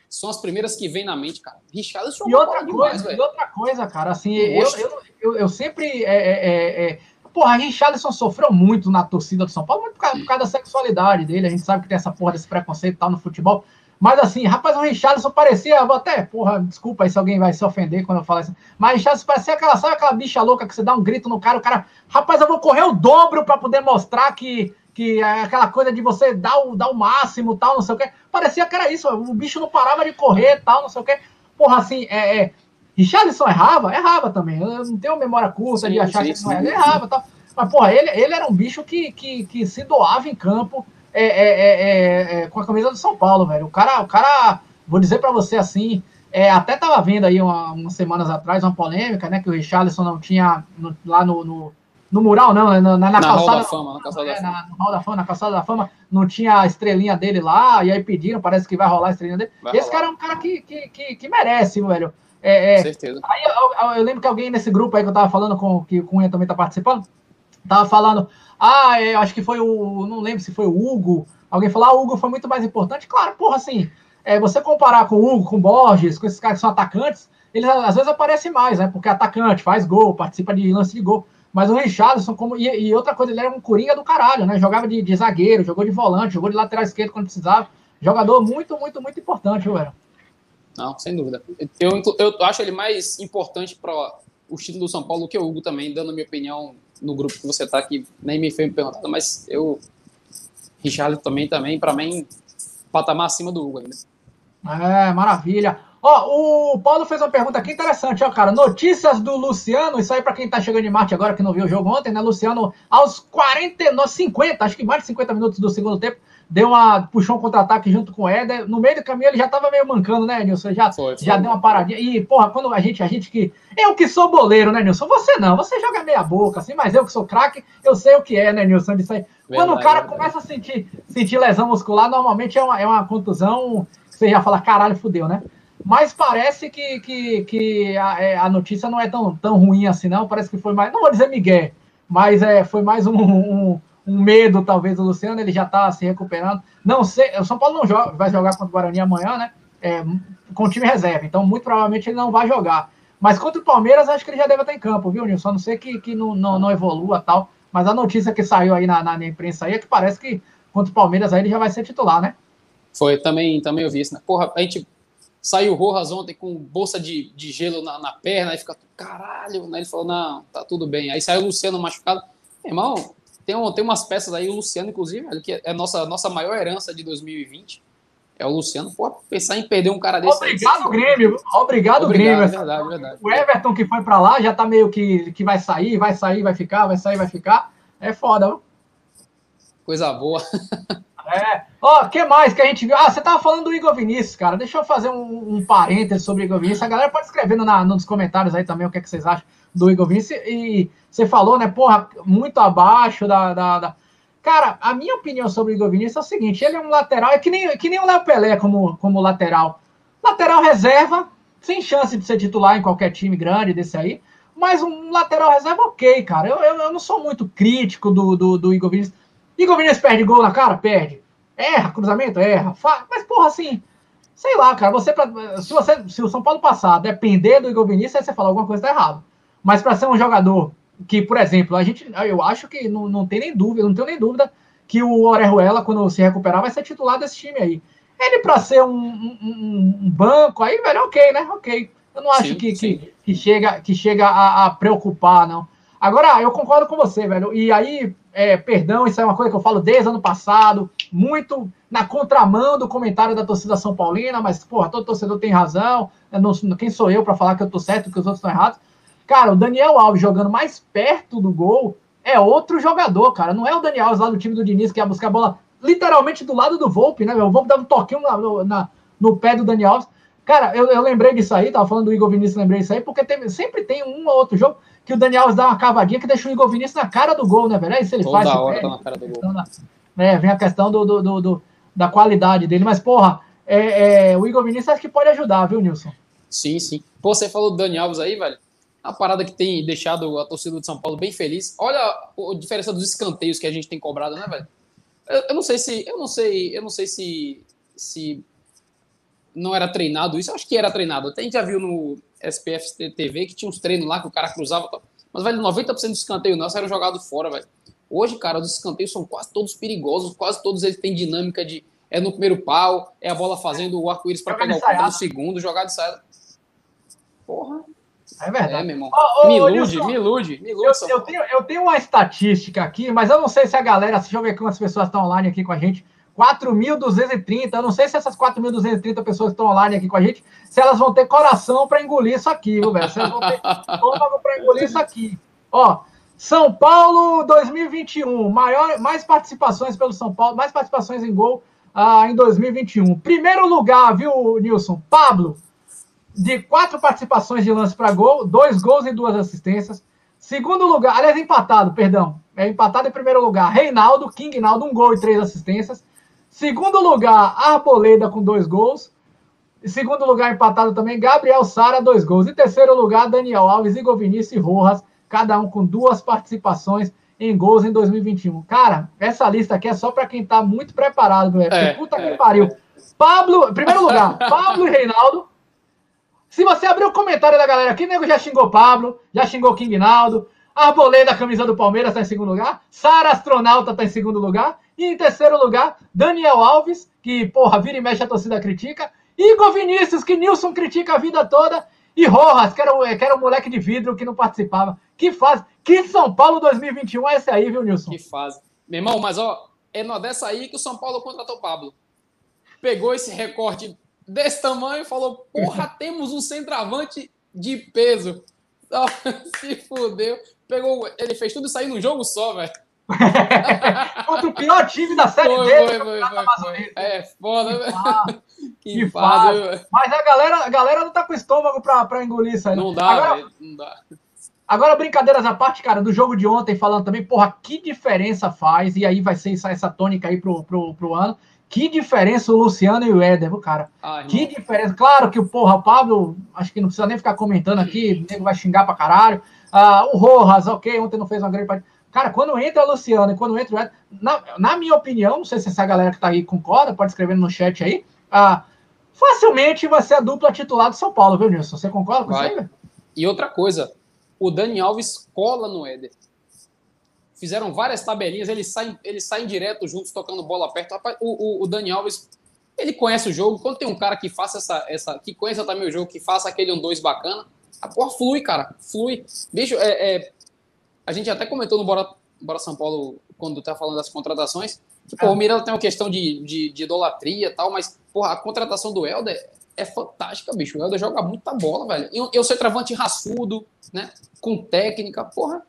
são as primeiras que vêm na mente, cara. Richarlison e outra coisa, demais, e outra coisa, cara, assim, eu, eu, eu, eu, sempre. É, é, é, é porra, Richarlison sofreu muito na torcida do São Paulo, muito por causa, por causa, da sexualidade dele. A gente sabe que tem essa porra desse preconceito e tal no futebol. Mas assim, rapaz, o Richarlison parecia, vou até, porra, desculpa aí se alguém vai se ofender quando eu falar isso. Mas o Richarlison parecia aquela, sabe aquela bicha louca que você dá um grito no cara, o cara, rapaz, eu vou correr o dobro para poder mostrar que, que é aquela coisa de você dar o, dar o máximo, tal, não sei o quê. Parecia que era isso, o bicho não parava de correr, tal, não sei o quê. Porra, assim, é, é Richarlison errava? Errava também. Eu não tenho memória curta sim, de achar sim, que não Ele errava, tal. Mas, porra, ele, ele era um bicho que, que, que se doava em campo é, é, é, é com a camisa do São Paulo, velho. O cara, o cara vou dizer para você assim, é, até tava vendo aí uma, umas semanas atrás uma polêmica, né? Que o Richarlison não tinha no, lá no, no no mural, não, né, na, na, na, calçada. Da fama, na calçada é, da fama. Na, no Hall da Fama, na calçada da fama, não tinha a estrelinha dele lá, e aí pediram, parece que vai rolar a estrelinha dele. Vai Esse rolar. cara é um cara que, que, que, que merece, velho. É, é, certeza. Aí eu, eu, eu, lembro que alguém nesse grupo aí que eu tava falando, com, que o Cunha também tá participando, tava falando, ah, eu acho que foi o, não lembro se foi o Hugo, alguém falou, ah, o Hugo foi muito mais importante. Claro, porra, assim, é, você comparar com o Hugo, com o Borges, com esses caras que são atacantes, eles às vezes aparecem mais, né? Porque é atacante, faz gol, participa de lance de gol. Mas o Richardson, como. E, e, outra coisa, ele era um coringa do caralho, né? Jogava de, de, zagueiro, jogou de volante, jogou de lateral esquerdo quando precisava. Jogador muito, muito, muito importante, velho. Não, sem dúvida. Eu, eu acho ele mais importante para o estilo do São Paulo que o Hugo também, dando a minha opinião no grupo que você tá aqui, nem me foi perguntado, mas eu. Richard também, também, para mim, patamar acima do Hugo ainda. É, maravilha. Ó, o Paulo fez uma pergunta aqui interessante, ó, cara. Notícias do Luciano, isso aí para quem tá chegando de Marte agora, que não viu o jogo ontem, né? Luciano, aos 49, 50, acho que mais de 50 minutos do segundo tempo, deu uma. puxou um contra-ataque junto com o Éder. No meio do caminho ele já tava meio mancando, né, Nilson? Já, foi, foi. já deu uma paradinha. E, porra, quando a gente, a gente que. Eu que sou boleiro, né, Nilson? Você não, você joga meia boca, assim, mas eu que sou craque, eu sei o que é, né, Nilson? Disso aí. Verdade, quando o cara verdade. começa a sentir, sentir lesão muscular, normalmente é uma, é uma contusão que você já fala, caralho, fudeu, né? Mas parece que, que, que a, é, a, notícia não é tão, tão ruim assim, não. Parece que foi mais. Não vou dizer Miguel, mas é, foi mais um, um, um medo, talvez, do Luciano, ele já está se recuperando. Não sei, o São Paulo não joga, vai jogar contra o Guarani amanhã, né? É, com o time reserva, então muito provavelmente ele não vai jogar. Mas contra o Palmeiras, acho que ele já deve estar em campo, viu, Nilson? Só não sei que, que não, não, não evolua tal. Mas a notícia que saiu aí na, na, imprensa aí é que parece que contra o Palmeiras aí ele já vai ser titular, né? Foi, também, também eu vi isso, né? Porra, a gente saiu Rojas ontem com bolsa de, de gelo na, na perna, aí fica, caralho, né? Ele falou, não, tá tudo bem. Aí saiu o Luciano machucado. Irmão, tem, um, tem umas peças aí, o Luciano, inclusive, que é a nossa, nossa maior herança de 2020 é o Luciano. Pô, pensar em perder um cara desse. Obrigado, aí, Grêmio. Obrigado, Obrigado Grêmio. É verdade, verdade. O Everton que foi para lá já tá meio que, que vai sair, vai sair, vai ficar, vai sair, vai ficar. É foda, viu? Coisa boa. É. Ó, o que mais que a gente viu? Ah, você tava falando do Igor Vinícius, cara. Deixa eu fazer um, um parênteses sobre o Igor Vinícius. A galera pode escrever na, nos comentários aí também o que, é que vocês acham do Igor Vinícius. E você falou, né, porra, muito abaixo da, da, da Cara, a minha opinião sobre o Igor Vinícius é o seguinte: ele é um lateral, é que nem, que nem o Léo Pelé como, como lateral. Lateral reserva, sem chance de ser titular em qualquer time grande desse aí. Mas um lateral reserva, ok, cara. Eu, eu, eu não sou muito crítico do, do, do, Igor Vinícius. Igor Vinícius perde gol na cara? Perde. Erra, cruzamento? Erra. Mas, porra, assim, sei lá, cara. Você, se, você, se o São Paulo passar depender do Igor Vinícius, aí você fala alguma coisa tá errada. Mas para ser um jogador que, por exemplo, a gente, eu acho que não, não tem nem dúvida, não tenho nem dúvida que o Orejuela, quando se recuperar, vai ser titular desse time aí. Ele, para ser um, um, um, banco, aí, velho, ok, né? Ok. Eu não acho sim, que, sim. que, que, chega, que chega a, a, preocupar, não. Agora, eu concordo com você, velho. E aí, é, perdão, isso é uma coisa que eu falo desde ano passado, muito na contramão do comentário da torcida São Paulina, mas, porra, todo torcedor tem razão. Não, quem sou eu para falar que eu tô certo que os outros estão errados? Cara, o Daniel Alves jogando mais perto do gol é outro jogador, cara. Não é o Daniel Alves lá do time do Diniz que ia buscar a bola literalmente do lado do Volpe, né? O Volpe dava um toquinho no, na, no pé do Daniel Alves. Cara, eu, eu, lembrei disso aí, tava falando do Igor Vinícius, lembrei disso aí, porque teve, sempre tem um ou outro jogo que o Daniel Alves dá uma cavadinha que deixa o Igor Vinícius na cara do gol, né, velho? É isso ele Toda faz. Hora tá na cara do gol. É, vem a questão do, do, do, do, da qualidade dele. Mas, porra, é, é, o Igor Vinícius acho que pode ajudar, viu, Nilson? Sim, sim. Pô, você falou do Daniel Alves aí, velho a parada que tem deixado a torcida de São Paulo bem feliz. Olha a diferença dos escanteios que a gente tem cobrado, né, velho? Eu, eu, não sei se, eu não sei, eu não sei se, se não era treinado isso. Eu acho que era treinado. Até a gente já viu no SPF TV que tinha uns treinos lá que o cara cruzava. Mas, velho, 90% do escanteio nosso era jogado fora, velho. Hoje, cara, os escanteios são quase todos perigosos, quase todos eles têm dinâmica de é no primeiro pau, é a bola fazendo o arco-íris para pegar o ponto no segundo, jogada de saída. Porra, é verdade. É, meu irmão. Oh, oh, me ilude, me ilude, me ilude. Eu, eu, tenho, eu tenho uma estatística aqui, mas eu não sei se a galera, deixa eu ver quantas pessoas estão online aqui com a gente. 4.230, eu não sei se essas 4.230 pessoas que estão online aqui com a gente, se elas vão ter coração para engolir isso aqui, viu, velho? Se elas vão ter estômago para engolir isso aqui. Ó, São Paulo 2021, maior, mais participações pelo São Paulo, mais participações em gol ah, em 2021. Primeiro lugar, viu, Nilson? Pablo, de quatro participações de lance para gol, dois gols e duas assistências. Segundo lugar, aliás, empatado, perdão. É empatado em primeiro lugar, Reinaldo, King Naldo, um gol e três assistências. Segundo lugar, Arboleda com dois gols. Em segundo lugar, empatado também, Gabriel Sara, dois gols. Em terceiro lugar, Daniel Alves, Igor Vinícius e Rojas, cada um com duas participações em gols em 2021. Cara, essa lista aqui é só para quem tá muito preparado, velho. É, puta é, que pariu. Pablo, primeiro lugar, Pablo e Reinaldo. Se você abrir o comentário da galera aqui, nego já xingou Pablo, já xingou King Naldo, Arboleda, camisa do Palmeiras, está em segundo lugar. Sara Astronauta está em segundo lugar. E em terceiro lugar, Daniel Alves, que, porra, vira e mexe a torcida critica. Igor Vinícius, que Nilson critica a vida toda. E Rojas, que era, o, que era o moleque de vidro que não participava. Que faz. Que São Paulo 2021 é esse aí, viu, Nilson? Que fase. Meu irmão, mas ó, é dessa aí que o São Paulo contratou Pablo. Pegou esse recorte desse tamanho e falou: Porra, temos um centroavante de peso. se fudeu. Pegou, ele fez tudo isso aí num jogo só, velho. Contra o pior time da série foi, dele. Foi, foi, foi, foi. É foda, velho. Que, que fase. Mas a galera, a galera não tá com estômago pra, pra engolir isso aí. Não, não dá, agora, véio, não dá. Agora, brincadeiras à parte, cara, do jogo de ontem, falando também, porra, que diferença faz, e aí vai ser essa, essa tônica aí pro, pro, pro ano. Que diferença o Luciano e o Éder, cara. Ah, que diferença. Claro que o porra, Pablo, acho que não precisa nem ficar comentando aqui, o nego vai xingar pra caralho. Ah, o Rojas, ok, ontem não fez uma grande partida. Cara, quando entra o Luciano e quando entra o na, na minha opinião, não sei se essa galera que tá aí concorda, pode escrever no chat aí, ah, facilmente vai ser a dupla titular do São Paulo, viu, Nilson? Você concorda com vai. isso aí? E outra coisa, o Dani Alves cola no Éder. Fizeram várias tabelinhas, eles saem, eles saem direto juntos, tocando bola perto. Rapaz, o, o, o Dani Alves, ele conhece o jogo. Quando tem um cara que faça essa, essa que conheça também o jogo, que faça aquele um dois bacana, a porra flui, cara, flui. Bicho, é, é a gente até comentou no Bora, Bora São Paulo, quando tá falando das contratações, que pô, o Miranda tem uma questão de, de, de idolatria e tal, mas porra, a contratação do Helder é fantástica, bicho. O Helder joga muita bola, velho. E eu ser travante raçudo, né? Com técnica, porra.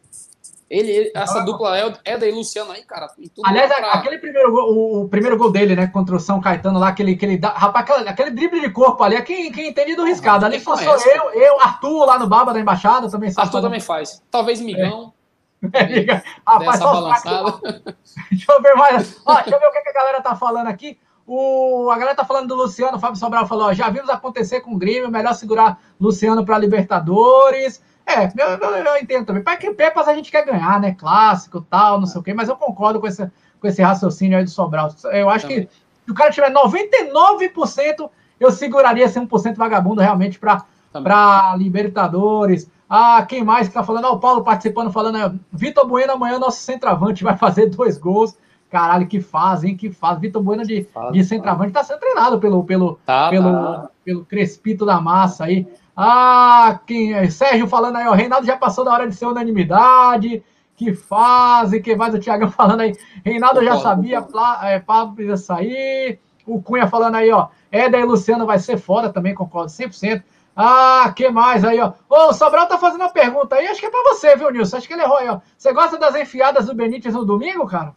Ele, ele essa dupla Helder e Luciano aí, cara. Aliás, pra... aquele primeiro gol, o, o, primeiro gol dele, né? Contra o São Caetano lá, aquele, aquele, rapaz, aquele, aquele drible de corpo ali, é quem, quem entende do riscado. ali sou eu, eu, Arthur lá no Baba da Embaixada também. Arthur também faz. Talvez Migão. É. É, rapaz, balançada. Deixa eu ver mais. Ó, deixa eu ver o que, a galera tá falando aqui. O, a galera tá falando do Luciano, o Fábio Sobral falou: ó, já vimos acontecer com o Grêmio, melhor segurar Luciano para Libertadores. É, eu, eu, eu, entendo também. Para que Pepas a gente quer ganhar, né? Clássico, tal, não sei o quê, mas eu concordo com esse, com esse raciocínio aí do Sobral. Eu acho também. que se o cara tiver 99%, eu seguraria esse 1% vagabundo realmente para Libertadores. Ah, quem mais que tá falando? Ah, o Paulo participando, falando, Vitor Bueno amanhã nosso centroavante vai fazer dois gols. Caralho, que faz, hein? Que faz. Vitor Bueno de, faz, de centroavante tá sendo treinado pelo, pelo, tá, pelo, tá. pelo Crespito da Massa aí. Ah, quem é? Sérgio falando aí, ó, Reinaldo já passou da hora de ser unanimidade. Que fase, que mais o Thiago falando aí. Reinaldo já sabia, é, Pablo ia sair. O Cunha falando aí, ó. Éder e Luciano vai ser fora também, concordo 100%. Ah, que mais aí, ó. Ô, o Sobral tá fazendo uma pergunta aí, acho que é pra você, viu, Nilson? Acho que ele errou aí, ó. Você gosta das enfiadas do Benítez no domingo, cara?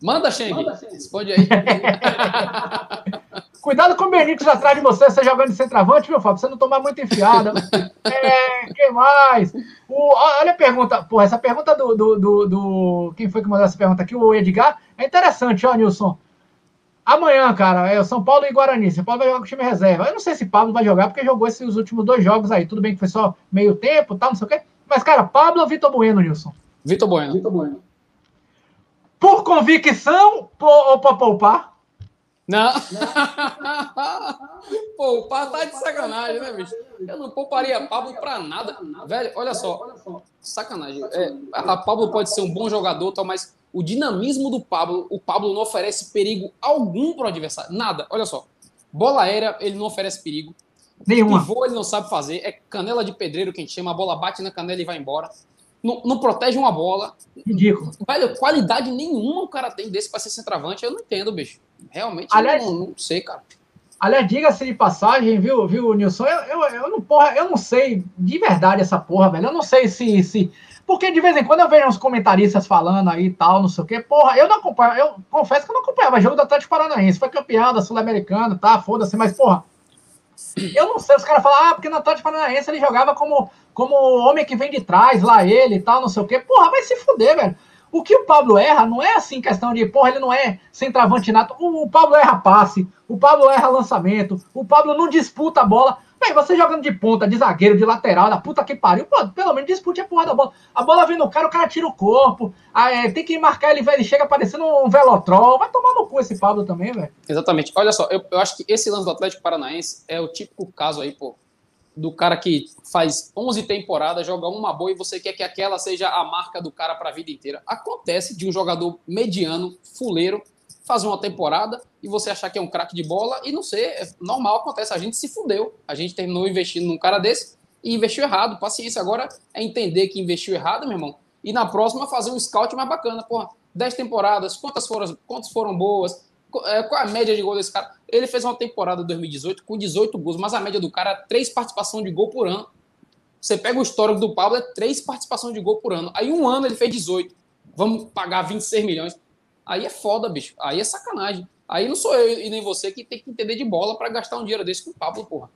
Manda, Cheng. Responde aí. Cuidado com o Benítez atrás de você, você jogando de centroavante, viu, Fábio? Você não tomar muita enfiada. é, que mais? O, olha a pergunta. Porra, essa pergunta do, do, do, do, Quem foi que mandou essa pergunta aqui? O Edgar. É interessante, ó, Nilson. Amanhã, cara, é o São Paulo e Guarani. São Paulo vai jogar com o time reserva. Eu não sei se Pablo vai jogar, porque jogou esses últimos dois jogos aí. Tudo bem que foi só meio tempo, tal, não sei o quê. Mas, cara, Pablo ou Vitor Bueno, Nilson? Vitor Bueno. Vitor Bueno. Por convicção ou para poupar? Não. poupar tá de sacanagem, né, bicho? Eu não pouparia Pablo para nada. Velho, olha só. Sacanagem. É, a Pablo pode ser um bom jogador, tal, mas o dinamismo do Pablo, o Pablo não oferece perigo algum para o adversário. Nada. Olha só. Bola aérea, ele não oferece perigo. Nenhuma. Pivô, ele não sabe fazer. É canela de pedreiro que a gente chama. A bola bate na canela e vai embora. Não, não protege uma bola. Ridículo. Velho, qualidade nenhuma o cara tem desse para ser centroavante. Eu não entendo, bicho. Realmente, Aliás, não, não sei, cara. Aliás, diga-se de passagem, viu, viu, Nilson? Eu, eu, eu, não, porra, eu não sei de verdade essa porra, velho. Eu não sei se, se porque de vez em quando eu vejo uns comentaristas falando aí e tal, não sei o quê. Porra, eu não acompanho, eu confesso que eu não acompanhava jogo do Atlético Paranaense. Foi campeão da Sul-Americana, tá? Foda-se, mas, porra, eu não sei. Os caras falam, ah, porque no Atlético Paranaense ele jogava como, como homem que vem de trás, lá ele e tal, não sei o quê. Porra, vai se fuder, velho. O que o Pablo erra não é assim questão de, porra, ele não é centroavante nato. O, o Pablo erra passe, o Pablo erra lançamento, o Pablo não disputa a bola. Bem, você jogando de ponta, de zagueiro, de lateral, da puta que pariu, pô, pelo menos dispute a porra da bola. A bola vem no cara, o cara tira o corpo. Ah, é, tem que marcar ele, ele chega parecendo um velotrol. Vai tomar no cu esse Pablo também, velho. Exatamente. Olha só, eu, eu acho que esse lance do Atlético Paranaense é o típico caso aí, pô, do cara que faz 11 temporadas, joga uma boa e você quer que aquela seja a marca do cara para a vida inteira. Acontece de um jogador mediano, fuleiro, fazer uma temporada e você achar que é um craque de bola e não ser. É normal, acontece. A gente se fudeu. A gente terminou investindo num cara desse e investiu errado. Paciência. Agora é entender que investiu errado, meu irmão. E na próxima fazer um scout mais bacana. Porra, 10 temporadas, quantas foram, quantas foram boas? É, qual é a média de gol desse cara? Ele fez uma temporada 2018 com 18 gols, mas a média do cara é 3 participações de gol por ano. Você pega o histórico do Pablo, é 3 participações de gol por ano. Aí um ano ele fez 18. Vamos pagar 26 milhões. Aí é foda, bicho. Aí é sacanagem. Aí não sou eu e nem você que tem que entender de bola para gastar um dinheiro desse com o Pablo, porra.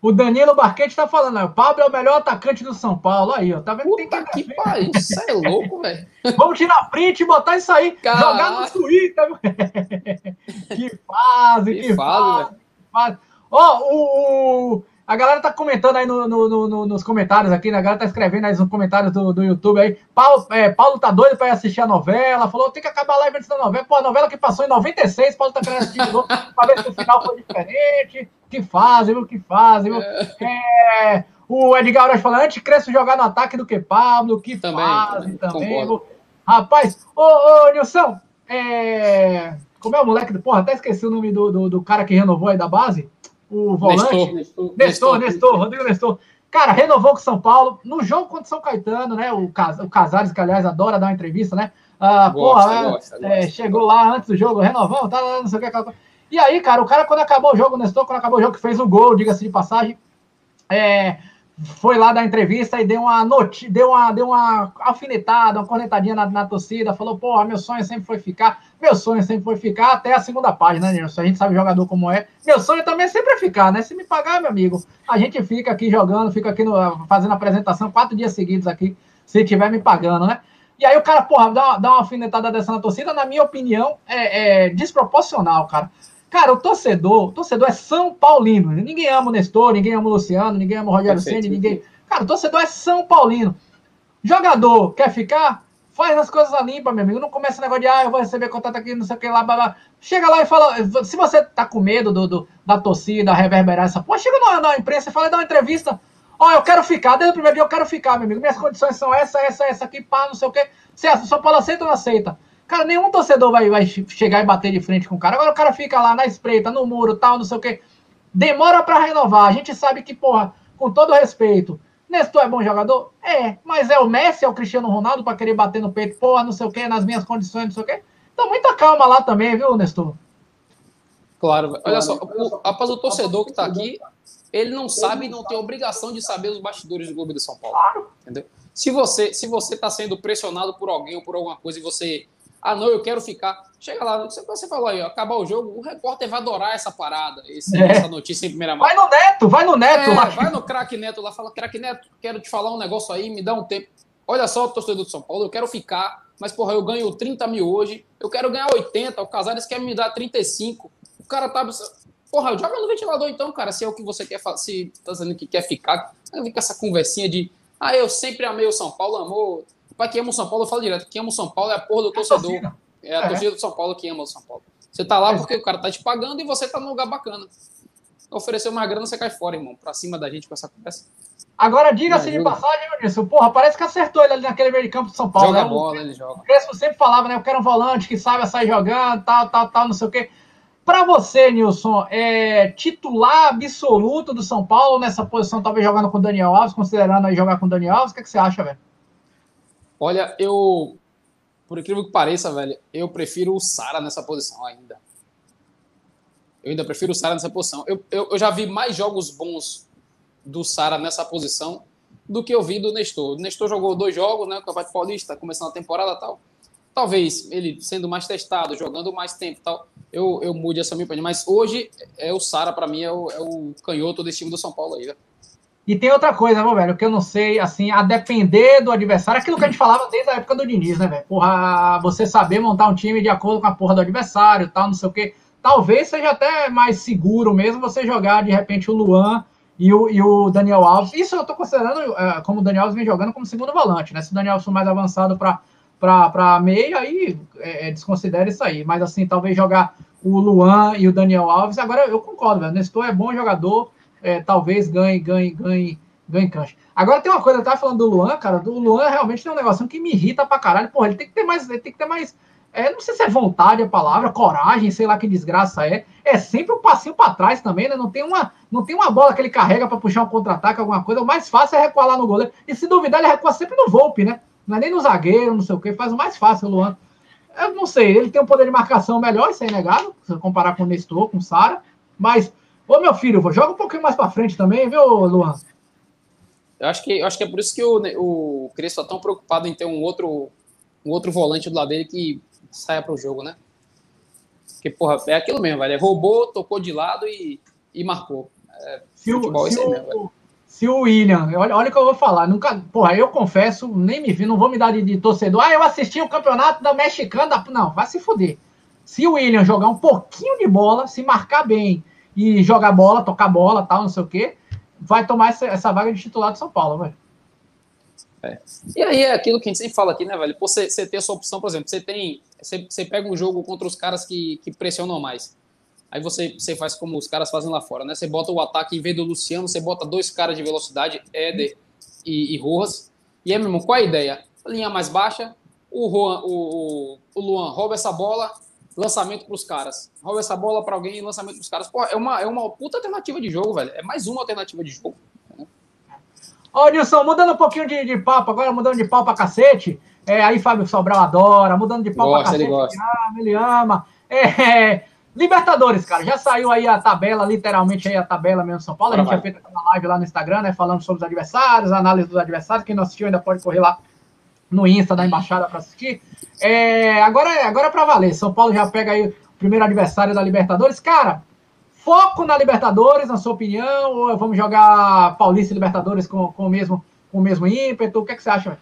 O Danilo Barquete tá falando, o Pablo é o melhor atacante do São Paulo. Aí, ó. Tá vendo? Puta que, que pariu, isso é louco, velho. Vamos tirar print e botar isso aí. Caralho. Jogar no Twitter. que fase, que, que fase. fase. Ó, oh, o, A galera tá comentando aí no, no, no, nos comentários aqui, né? A galera tá escrevendo aí nos comentários do, do YouTube aí. Paulo, é, Paulo tá doido pra ir assistir a novela. Falou, tem que acabar a live antes da novela. Pô, a novela que passou em 96, Paulo tá querendo assistir de novo pra ver se o final foi diferente. Que fazem, viu? Que fazem, viu? É. é, o Edgar Orochi falando, antes cresce jogar no ataque do que Pablo. Que também, fazem também. Viu? Rapaz, ô, ô, Nilson, é... como é o moleque? Porra, até esqueci o nome do, do, do cara que renovou aí da base o volante. Nestor, Nestor, Nestor, Rodrigo Nestor. Cara, renovou com São Paulo. No jogo contra São Caetano, né? O, Cas o Casares, que aliás adora dar uma entrevista, né? Ah, gosta, porra, gosta, é, gosta. chegou lá antes do jogo, renovamos, tá, não sei o que. E aí, cara, o cara, quando acabou o jogo, o Nestor, quando acabou o jogo, fez o gol, diga-se de passagem, é, foi lá dar entrevista e deu uma noti deu uma, deu uma alfinetada, uma cornetadinha na, na torcida, falou, porra, meu sonho sempre foi ficar, meu sonho sempre foi ficar até a segunda página, né, Nilson? A gente sabe jogador como é. Meu sonho também sempre é ficar, né? Se me pagar, meu amigo, a gente fica aqui jogando, fica aqui no, fazendo apresentação quatro dias seguidos aqui, se tiver me pagando, né? E aí o cara, porra, dá dá uma alfinetada dessa na torcida, na minha opinião, é, é desproporcional, cara. Cara, o torcedor, o torcedor é São Paulino. Ninguém ama o Nestor, ninguém ama o Luciano, ninguém ama o Rogério Ceni, ninguém. Cara, o torcedor é São Paulino. Jogador quer ficar? Faz as coisas limpas, meu amigo. Não começa o negócio de, ah, eu vou receber contato aqui, não sei o que lá, blá, blá. Chega lá e fala. Se você tá com medo do, do da torcida, reverberar essa porra, chega na, na imprensa e fala, dá uma entrevista. Ó, oh, eu quero ficar, desde o primeiro dia eu quero ficar, meu amigo. Minhas condições são essa, essa, essa aqui, pá, não sei o quê. Se o São Paulo aceita ou não aceita? Cara, nenhum torcedor vai, vai chegar e bater de frente com o cara. Agora o cara fica lá na espreita, no muro, tal, não sei o quê. Demora para renovar. A gente sabe que, porra, com todo respeito, Nestor é bom jogador? É, mas é o Messi, é o Cristiano Ronaldo para querer bater no peito, porra, não sei o quê, nas minhas condições, não sei o quê. Então, muita calma lá também, viu, Nestor? Claro, olha só, o, após o torcedor que está aqui, ele não sabe e não tem obrigação de saber os bastidores do Globo de São Paulo. Claro. Entendeu? Se você se você está sendo pressionado por alguém ou por alguma coisa e você ah, não, eu quero ficar. Chega lá, você falou aí, ó, acabar o jogo, o repórter vai adorar essa parada, esse, é. essa notícia em primeira mão. Vai no Neto, vai no Neto. É, vai no craque Neto lá, fala, craque Neto, quero te falar um negócio aí, me dá um tempo. Olha só, torcedor do São Paulo, eu quero ficar, mas, porra, eu ganho 30 mil hoje, eu quero ganhar 80, o Casares quer me dar 35. O cara tá. Porra, joga no ventilador então, cara, se é o que você quer fazer, se tá dizendo que quer ficar. Com essa conversinha de. Ah, eu sempre amei o São Paulo, amor Pra quem ama o São Paulo, eu falo direto. Quem ama o São Paulo é a porra do torcedor. É a é. torcida do São Paulo que ama o São Paulo. Você tá lá porque o cara tá te pagando e você tá num lugar bacana. Ofereceu uma grana, você cai fora, irmão. Pra cima da gente com essa conversa. Agora, diga-se de passagem, Vinícius, porra, parece que acertou ele ali naquele meio de campo de São Paulo. Joga né? bola, ele joga. O Crespo sempre falava, né? Eu quero um volante que saiba sair jogando, tal, tal, tal, não sei o quê. Para você, Nilson, é titular absoluto do São Paulo nessa posição, talvez jogando com o Daniel Alves, considerando aí jogar com o Daniel Alves, o que, é que você acha, velho? Olha, eu. Por incrível que pareça, velho, eu prefiro o Sara nessa posição ainda. Eu ainda prefiro o Sara nessa posição. Eu, eu, eu, já vi mais jogos bons do Sara nessa posição do que eu vi do Nestor. O Nestor jogou dois jogos, né? Campeonato Paulista, começando a temporada e tal. Talvez ele sendo mais testado, jogando mais tempo tal, eu, eu mude essa minha opinião. Mas hoje é o Sara, para mim, é o, é o canhoto desse time do São Paulo aí, velho. E tem outra coisa, meu velho, que eu não sei, assim, a depender do adversário, aquilo que a gente falava desde a época do Diniz, né, velho? Porra, você saber montar um time de acordo com a porra do adversário, tal, não sei o quê. Talvez seja até mais seguro mesmo você jogar, de repente, o Luan e o, e o Daniel Alves. Isso eu tô considerando, é, como o Daniel Alves vem jogando como segundo volante, né? Se o Daniel Alves for mais avançado para meio, aí é, é, desconsidera isso aí. Mas, assim, talvez jogar o Luan e o Daniel Alves. Agora, eu concordo, velho. Nestor é bom jogador, é, talvez ganhe, ganhe, ganhe, ganhe cancha. Agora tem uma coisa, eu tava falando do Luan, cara, do Luan realmente tem um negócio que me irrita pra caralho. Porra, ele tem que ter mais, ele tem que ter mais. É, não sei se é vontade a palavra, coragem, sei lá que desgraça é. É sempre um passinho para trás também, né? Não tem uma, não tem uma bola que ele carrega para puxar um contra-ataque, alguma coisa. O mais fácil é recuar lá no goleiro. E se duvidar, ele recua sempre no Volpe, né? Não é nem no zagueiro, não sei o que. Faz o mais fácil o Luan. Eu não sei, ele tem um poder de marcação melhor, isso é inegável, se comparar com o Nestor, com o Sara, mas Ô, meu filho, joga um pouquinho mais para frente também, viu, Luan? Eu acho que, eu acho que é por isso que o, o Crespo está tão preocupado em ter um outro, um outro volante do lado dele que saia para o jogo, né? Porque, porra, é aquilo mesmo, velho. É roubou, tocou de lado e, e marcou. É, se o, se, o, mesmo, se o William, olha, olha o que eu vou falar. Nunca, porra, eu confesso, nem me vi, não vou me dar de, de torcedor. Ah, eu assisti o campeonato da Mexicana. Não, vai se fuder. Se o William jogar um pouquinho de bola, se marcar bem e jogar bola, tocar bola, tal, não sei o quê. vai tomar essa, essa vaga de titular de São Paulo, velho. É. E aí é aquilo que a gente sempre fala aqui, né, velho? Pô, você, você ter essa opção, por exemplo, você tem. Você, você pega um jogo contra os caras que, que pressionam mais. Aí você, você faz como os caras fazem lá fora, né? Você bota o ataque em vez do Luciano, você bota dois caras de velocidade, Éder e, e Rojas. E é mesmo, qual a ideia? Linha mais baixa, o, Juan, o, o Luan rouba essa bola, lançamento para os caras. Rouba essa bola para alguém e lançamento para os caras. Pô, é uma, é uma puta alternativa de jogo, velho. É mais uma alternativa de jogo. Ó, Nilson, mudando um pouquinho de, de papo, agora mudando de pau pra cacete. É, aí Fábio Sobral adora, mudando de pau gosta, pra cacete. Ele, gosta. Ele ama, ele ama. É, Libertadores, cara, já saiu aí a tabela, literalmente aí a tabela mesmo São Paulo. A gente já fez uma live lá no Instagram, né? Falando sobre os adversários, análise dos adversários. Quem não assistiu ainda pode correr lá no Insta da Embaixada para assistir. É, agora agora é para valer. São Paulo já pega aí o primeiro adversário da Libertadores. Cara, foco na Libertadores, na sua opinião, ou vamos jogar Paulista e Libertadores com, com, o, mesmo, com o mesmo ímpeto? O que, é que você acha?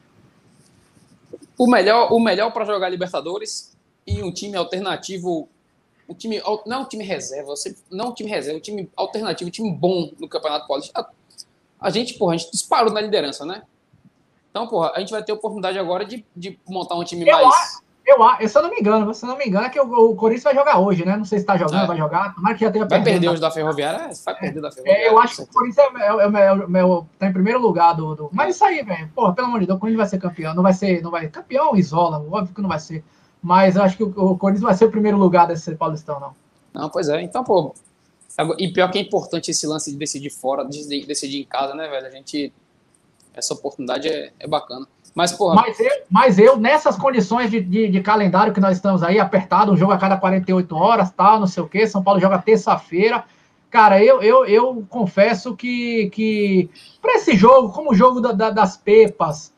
O melhor, o melhor para jogar Libertadores e um time alternativo, um time não é um time reserva, não é um time reserva, um time alternativo, um time bom no Campeonato Paulista. A, a gente, porra, a gente disparou na liderança, né? Então, porra, a gente vai ter oportunidade agora de, de montar um time eu mais. Eu, eu, se eu não me engano, se eu não me engano, é que o, o Corinthians vai jogar hoje, né? Não sei se está jogando, é. vai jogar. Tomara que já tenha Vai perder hoje da Ferroviária? Vai perder da Ferroviária. É, eu acho que o Corinthians é, é, é, tá em primeiro lugar do. do... Mas isso aí, velho. Porra, pelo amor de Deus, o Corinthians vai ser campeão. Não vai ser. Não vai... Campeão isola, óbvio que não vai ser. Mas eu acho que o, o Corinthians vai ser o primeiro lugar desse Paulistão, não. Não, pois é. Então, pô. E pior que é importante esse lance de decidir fora, de decidir em casa, né, velho? A gente. Essa oportunidade é, é bacana. Mas, porra. Mas eu, mas eu nessas condições de, de, de, calendário que nós estamos aí, apertado, um jogo a cada 48 horas, tal, não sei o quê. São Paulo joga terça-feira. Cara, eu, eu, eu confesso que, que para esse jogo, como o jogo da, da, das Pepas,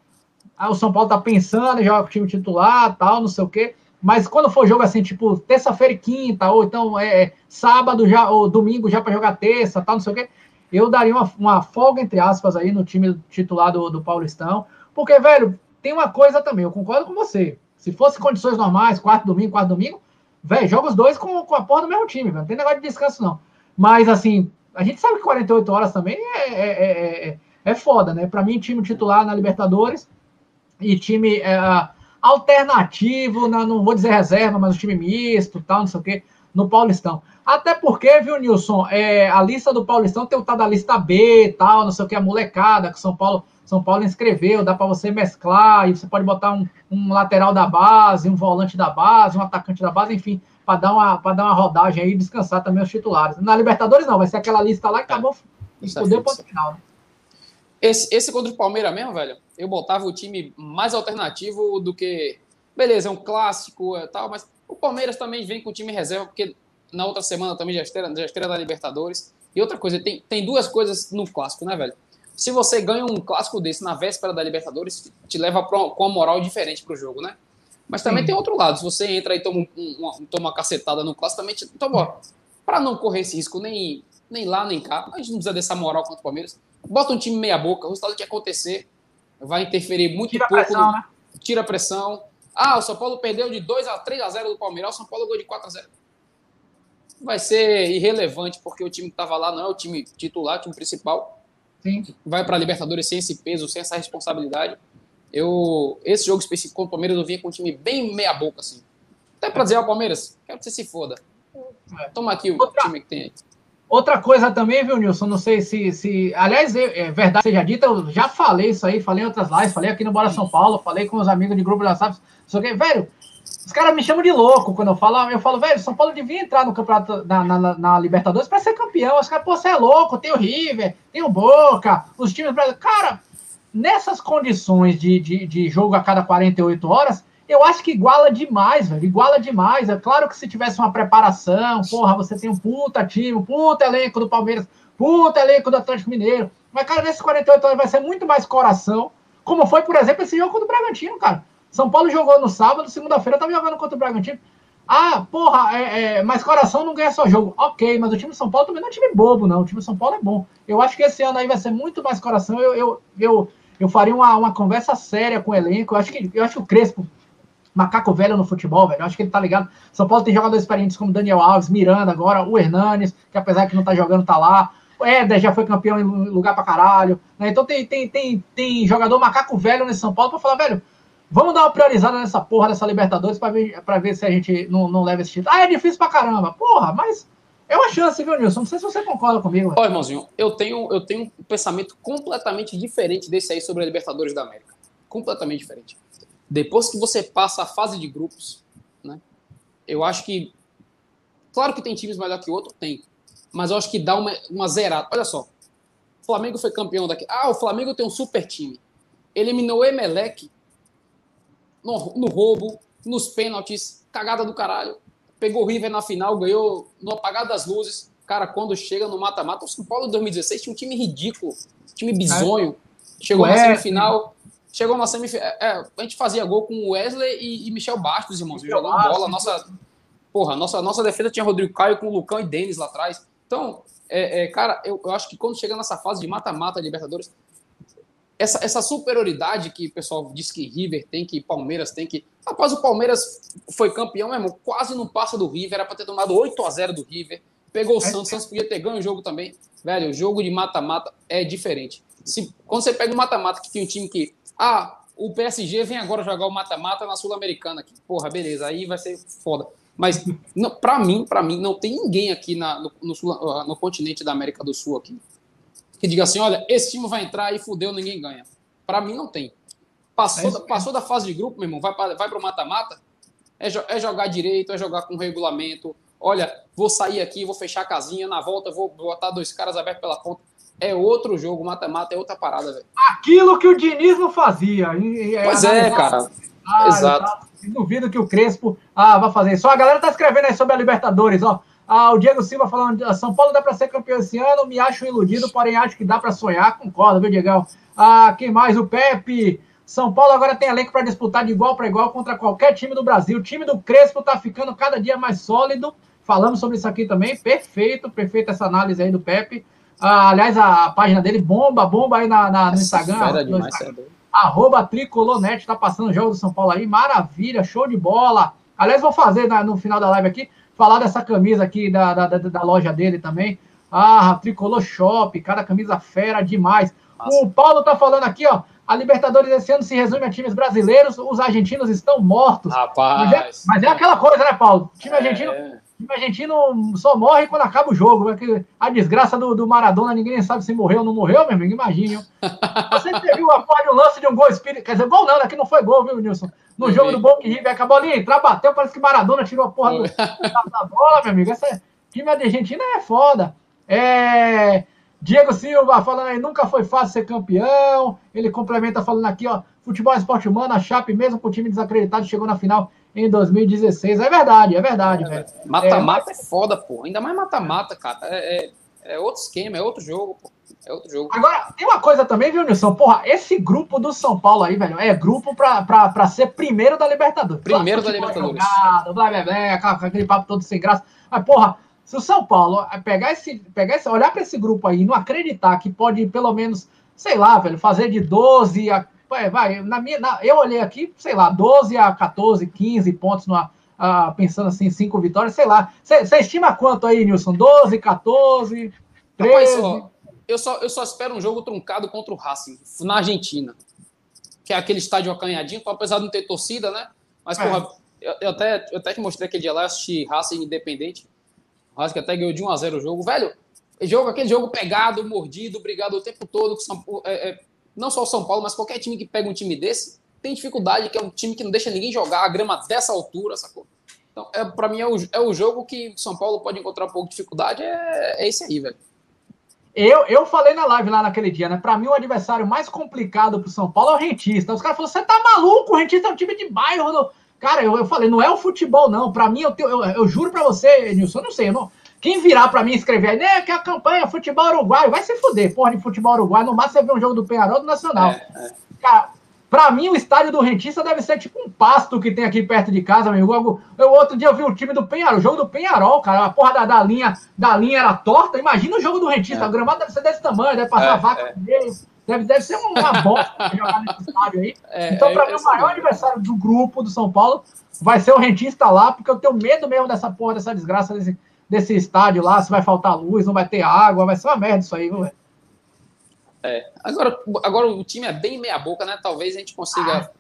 o São Paulo tá pensando em jogar com o time titular, tal, não sei o quê. Mas quando for jogo assim, tipo, terça-feira e quinta, ou então é, é sábado já, ou domingo já para jogar terça, tal, não sei o quê, eu daria uma, uma folga, entre aspas, aí no time titular do, do Paulistão porque, velho, tem uma coisa também, eu concordo com você. Se fosse condições normais, quarto domingo, quarto domingo, velho, joga os dois com, com a porra do mesmo time, velho. Não tem negócio de descanso, não. Mas, assim, a gente sabe que 48 horas também é, é, é, é, é foda, né? Para mim, time titular na Libertadores e time é, alternativo, na, não vou dizer reserva, mas o time misto, tal, não sei o quê, no Paulistão. Até porque, viu, Nilson, é, a lista do Paulistão tem o tal da lista B, tal, não sei o que, a molecada que São Paulo são Paulo inscreveu, dá para você mesclar, e você pode botar um, um, lateral da base, um volante da base, um atacante da base, enfim, para dar, uma, dar uma rodagem aí e descansar também os titulares. Na Libertadores não, vai ser aquela lista lá que acabou, é, fudeu o ponto final. Né? Esse, esse contra o Palmeiras mesmo, velho, eu botava o time mais alternativo do que. Beleza, é um clássico e tal, mas o Palmeiras também vem com o time reserva, porque na outra semana também já estreia, já estreia da Libertadores. E outra coisa, tem, tem duas coisas no clássico, né, velho? se você ganha um clássico desse na véspera da Libertadores, te leva pra, com uma moral diferente para o jogo, né? Mas também Sim. tem outro lado. Se você entra e toma, um, uma, toma uma cacetada no clássico, também te, então, para não correr esse risco nem, nem lá nem cá, a gente não precisa dessa moral contra o Palmeiras. Bota um time meia boca, o resultado que acontecer vai interferir muito tira pouco. Pressão, no, né? Tira a pressão. Ah, o São Paulo perdeu de 2 a 3 a 0 do Palmeiras, o São Paulo ganhou de 4 a 0. Vai ser irrelevante, porque o time que estava lá não é o time titular, o time principal Sim. vai para a Libertadores sem esse peso, sem essa responsabilidade. Eu, esse jogo específico com o Palmeiras, eu vinha com um time bem meia-boca, assim. Até para dizer ao Palmeiras, quero que você se foda. É. Toma aqui o outra, time que tem aí. Outra coisa também, viu, Nilson? Não sei se. se aliás, é, é verdade seja dita, eu já falei isso aí, falei em outras lives, falei aqui no Bora São Paulo, falei com os amigos de grupo da SAPS. Só que, velho, os caras me chamam de louco quando eu falo. Eu falo, velho, São Paulo devia entrar no campeonato na, na, na Libertadores para ser campeão. Os caras, pô, você é louco, tem o River, tem o Boca, os times brasileiros. Cara, nessas condições de, de, de jogo a cada 48 horas, eu acho que iguala demais, velho. Iguala demais. É claro que se tivesse uma preparação, porra, você tem um puta time, um puta elenco do Palmeiras, puta elenco do Atlético Mineiro. Mas, cara, nesses 48 horas vai ser muito mais coração. Como foi, por exemplo, esse jogo contra o Bragantino, cara. São Paulo jogou no sábado, segunda-feira estava jogando contra o Bragantino. Ah, porra, é, é, mas coração não ganha só jogo. Ok, mas o time de São Paulo também não é um time bobo, não. O time de São Paulo é bom. Eu acho que esse ano aí vai ser muito mais coração. Eu, eu, eu, eu faria uma, uma conversa séria com o elenco. Eu acho que, eu acho que o Crespo, macaco velho no futebol, velho. Eu acho que ele tá ligado. São Paulo tem jogadores experientes como Daniel Alves, Miranda agora, o Hernanes, que apesar que não tá jogando, tá lá. O Éder já foi campeão em lugar pra caralho. Né? Então tem, tem, tem, tem jogador macaco velho nesse São Paulo pra falar, velho, vamos dar uma priorizada nessa porra dessa Libertadores pra ver, pra ver se a gente não, não leva esse título. Ah, é difícil pra caramba. Porra, mas é uma chance, viu, Nilson? Não sei se você concorda comigo. Olha, irmãozinho, eu tenho, eu tenho um pensamento completamente diferente desse aí sobre a Libertadores da América. Completamente diferente. Depois que você passa a fase de grupos, né? Eu acho que. Claro que tem times melhor que outro, tem. Mas eu acho que dá uma, uma zerada. Olha só. O Flamengo foi campeão daqui. Ah, o Flamengo tem um super time. Eliminou o Emelec no, no roubo, nos pênaltis, cagada do caralho pegou o River na final, ganhou no apagar das luzes. Cara, quando chega no mata-mata, o São Paulo em 2016 tinha um time ridículo, time bizonho. Chegou na semifinal. Chegou na semifinal. É, é, a gente fazia gol com Wesley e, e Michel Bastos, irmãos, jogando bola. Nossa, porra, nossa, nossa defesa tinha Rodrigo Caio com o Lucão e Denis lá atrás. Então, é, é, cara, eu, eu, acho que quando chega nessa fase de mata-mata Libertadores, essa, essa superioridade que o pessoal diz que River tem, que Palmeiras tem, que. Rapaz, o Palmeiras foi campeão, mesmo, quase não passa do River, era para ter tomado 8 a 0 do River. Pegou o Santos, o Santos podia ter ganho o jogo também. Velho, o jogo de mata-mata é diferente. Se, quando você pega o mata-mata, que tem um time que. Ah, o PSG vem agora jogar o mata-mata na Sul-Americana aqui. Porra, beleza, aí vai ser foda. Mas, para mim, para mim, não tem ninguém aqui na, no, no, no continente da América do Sul aqui que diga assim: olha, esse time vai entrar e fudeu, ninguém ganha. Para mim, não tem. Passou, é da, passou da fase de grupo, meu irmão, vai para vai o mata-mata, é, é, jogar direito, é jogar com regulamento. Olha, vou sair aqui, vou fechar a casinha, na volta vou botar dois caras abertos pela ponta. É outro jogo, mata-mata é outra parada, velho. Aquilo que o Diniz não fazia. Pois é, cara. Ah, Exato. Tá. Duvido que o Crespo ah, vai fazer isso. a galera tá escrevendo aí sobre a Libertadores, ó. Ah, o Diego Silva falando, ah, São Paulo dá para ser campeão esse ano, me acho iludido, porém acho que dá para sonhar, concordo, viu, Diegão? Ah, quem mais? O Pepe. São Paulo agora tem elenco para disputar de igual para igual contra qualquer time do Brasil. O time do Crespo tá ficando cada dia mais sólido. Falamos sobre isso aqui também. Perfeito, perfeita essa análise aí do Pepe. Ah, aliás, a, página dele bomba, bomba aí na, na no Instagram. No demais, Instagram. Arroba Tricolonete, tá passando o jogo do São Paulo aí. Maravilha, show de bola. Aliás, vou fazer na, no final da live aqui Falar dessa camisa aqui da, da, da, da loja dele também. Ah, Tricolor Shop, cada camisa fera demais. Nossa. O Paulo tá falando aqui, ó. A Libertadores esse ano se resume a times brasileiros, os argentinos estão mortos. Rapaz. Mas é, mas é aquela coisa, né, Paulo? O time é. argentino. Time argentino só morre quando acaba o jogo. A desgraça do, do Maradona, ninguém sabe se morreu ou não morreu, meu amigo. Imagine. Você viu a porra de um lance de um gol espírito. Quer dizer, gol não, aqui não foi gol, viu, Nilson? no jogo do Boca River, acabou ali entrar, bateu, parece que Maradona tirou a porra do, da bola, meu amigo. Essa time da Argentina é foda. É, Diego Silva falando aí, nunca foi fácil ser campeão. Ele complementa falando aqui, ó, futebol é esporte humano, a Chape, mesmo com o time desacreditado, chegou na final em 2016. É verdade, é verdade, é, velho. Mata-mata é, é, foda, pô. Ainda mais mata-mata, cara. É, é, é outro esquema, é outro jogo, pô. É outro jogo. Agora, tem uma coisa também, viu, Nilson? Porra, esse grupo do São Paulo aí, velho, é grupo pra, pra, pra ser primeiro da Libertadores. Primeiro da Libertadores. Jogado, blá, blá, blá, aquele papo todo sem graça. Mas, porra, se o São Paulo pegar esse, pegar esse, olhar para esse grupo aí e não acreditar que pode, pelo menos, sei lá, velho, fazer de 12 a. Vai, vai na minha, na, eu olhei aqui, sei lá, 12 a 14, 15 pontos numa, uh, pensando assim, cinco vitórias, sei lá. Você estima quanto aí, Nilson? 12, 14, 13? Rapaz, só, eu só, eu só espero um jogo truncado contra o Racing, na Argentina. Que é aquele estádio acanhadinho, apesar de não ter torcida, né? Mas, é. porra, eu, eu, até, eu até te mostrei aquele dia lá, eu assisti Racing Independente. O Racing até ganhou de 1 a 0 o jogo. Velho, jogo, aquele jogo pegado, mordido, brigado o tempo todo. São, é, é, não só o São Paulo, mas qualquer time que pega um time desse tem dificuldade, que é um time que não deixa ninguém jogar a grama dessa altura, sacou? Então, é, para mim, é o, é o jogo que São Paulo pode encontrar um pouco de dificuldade, é, é esse aí, velho. Eu, eu falei na live lá naquele dia, né? Pra mim, o adversário mais complicado pro São Paulo é o Rentista. Os caras falaram: você tá maluco? O Rentista é um time de bairro. Cara, eu, eu falei: não é o futebol, não. Pra mim, eu, eu, eu juro pra você, Nilson, eu não sei. Eu não... Quem virar pra mim escrever aí, né? Que a campanha é futebol uruguaio, vai se fuder, porra de futebol uruguaio. No máximo você vê um jogo do Penharol do Nacional. É, é. Cara, Pra mim, o estádio do Rentista deve ser tipo um pasto que tem aqui perto de casa, meu amigo. Eu, outro dia eu vi o time do Penharol, o jogo do Penharol, cara. A porra da, da, linha, da linha era torta. Imagina o jogo do Rentista. É. O gramado deve ser desse tamanho, deve passar é, vaca é. meio. Deve, deve ser uma bosta jogar nesse estádio aí. É, então, pra mim, o maior aniversário do grupo do São Paulo vai ser o Rentista lá, porque eu tenho medo mesmo dessa porra, dessa desgraça desse, desse estádio lá, se vai faltar luz, não vai ter água, vai ser uma merda isso aí, viu, velho? É. Agora, agora o time é bem meia boca, né? Talvez a gente consiga ah.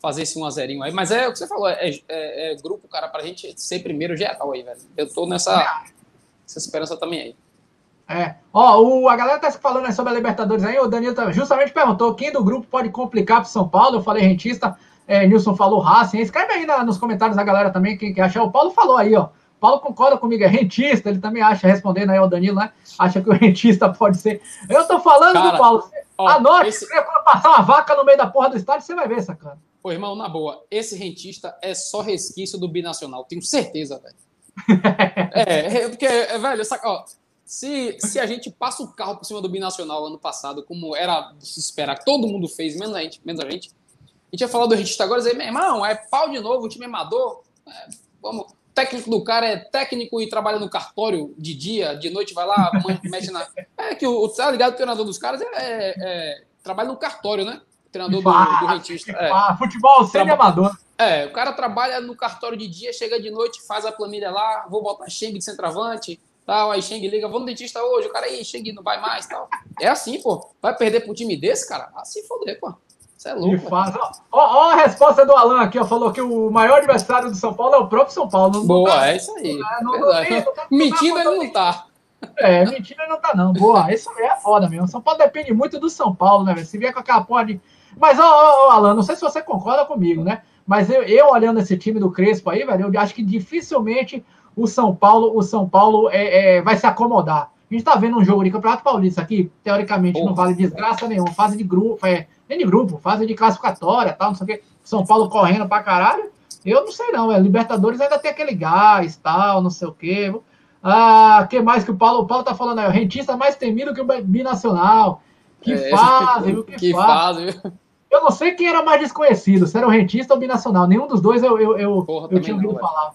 fazer esse 1 a 0 aí. Mas é o que você falou, é, é, é grupo, cara, pra gente ser primeiro geral aí, velho. Eu tô nessa, nessa esperança também aí. É. Ó, o, a galera tá falando sobre a Libertadores aí, o Danilo tá, justamente perguntou quem do grupo pode complicar pro São Paulo. Eu falei rentista, é, Nilson falou Racing. Escreve aí na, nos comentários a galera também quem que acha. O Paulo falou aí, ó. Paulo concorda comigo, é rentista, ele também acha, respondendo aí ao Danilo, né? Acha que o rentista pode ser. Eu tô falando Cara, do Paulo. Ó, Anote, esse... quando passar uma vaca no meio da porra do estádio, você vai ver, sacana. Pô, irmão, na boa, esse rentista é só resquício do binacional, tenho certeza, velho. é, é, porque, é, velho, saca, ó, se, se a gente passa o carro por cima do binacional ano passado, como era de se esperar, todo mundo fez, menos a gente, menos a gente, a gente ia falar do rentista agora e dizer, meu irmão, é pau de novo, o time é amador, é, vamos técnico do cara é técnico e trabalha no cartório de dia, de noite vai lá, mexe na. É que o, tá ligado? O treinador dos caras é, é, é trabalha no cartório, né? O treinador do, do rentista. É. Futebol sem Traba... amador. É, o cara trabalha no cartório de dia, chega de noite, faz a planilha lá, vou botar Cheng de centroavante, tal, aí Cheng liga, vou no dentista hoje, o cara aí, Cheng não vai mais, tal. É assim, pô. Vai perder pro time desse, cara? Assim foder, pô. Você é louco. Ó, ó, a resposta do Alan aqui, ó, falou que o maior adversário do São Paulo é o próprio São Paulo. Não Boa, tá, é isso aí. Não, não, não, mentindo ele não tá. É, ele não tá, não. Boa, isso é foda mesmo. São Paulo depende muito do São Paulo, né, velho? Se vier com aquela porra de. Mas, ó, ó, ó, Alan, não sei se você concorda comigo, né? Mas eu, eu olhando esse time do Crespo aí, velho, eu acho que dificilmente o São Paulo, o São Paulo é, é vai se acomodar. A gente tá vendo um jogo de Campeonato Paulista aqui, teoricamente Porra. não vale desgraça nenhuma, fase de grupo, é, nem de grupo, fase de classificatória, tal, não sei o quê. São Paulo correndo pra caralho. Eu não sei não, é, Libertadores ainda tem aquele gás, tal, não sei o quê. Ah, que mais que o Paulo, o Paulo tá falando aí, o rentista mais temido que o binacional. Que é, fase, que, que fase. Eu não sei quem era mais desconhecido, se era o rentista ou o binacional. Nenhum dos dois eu, eu, eu, Porra, eu tinha ouvido não, falar.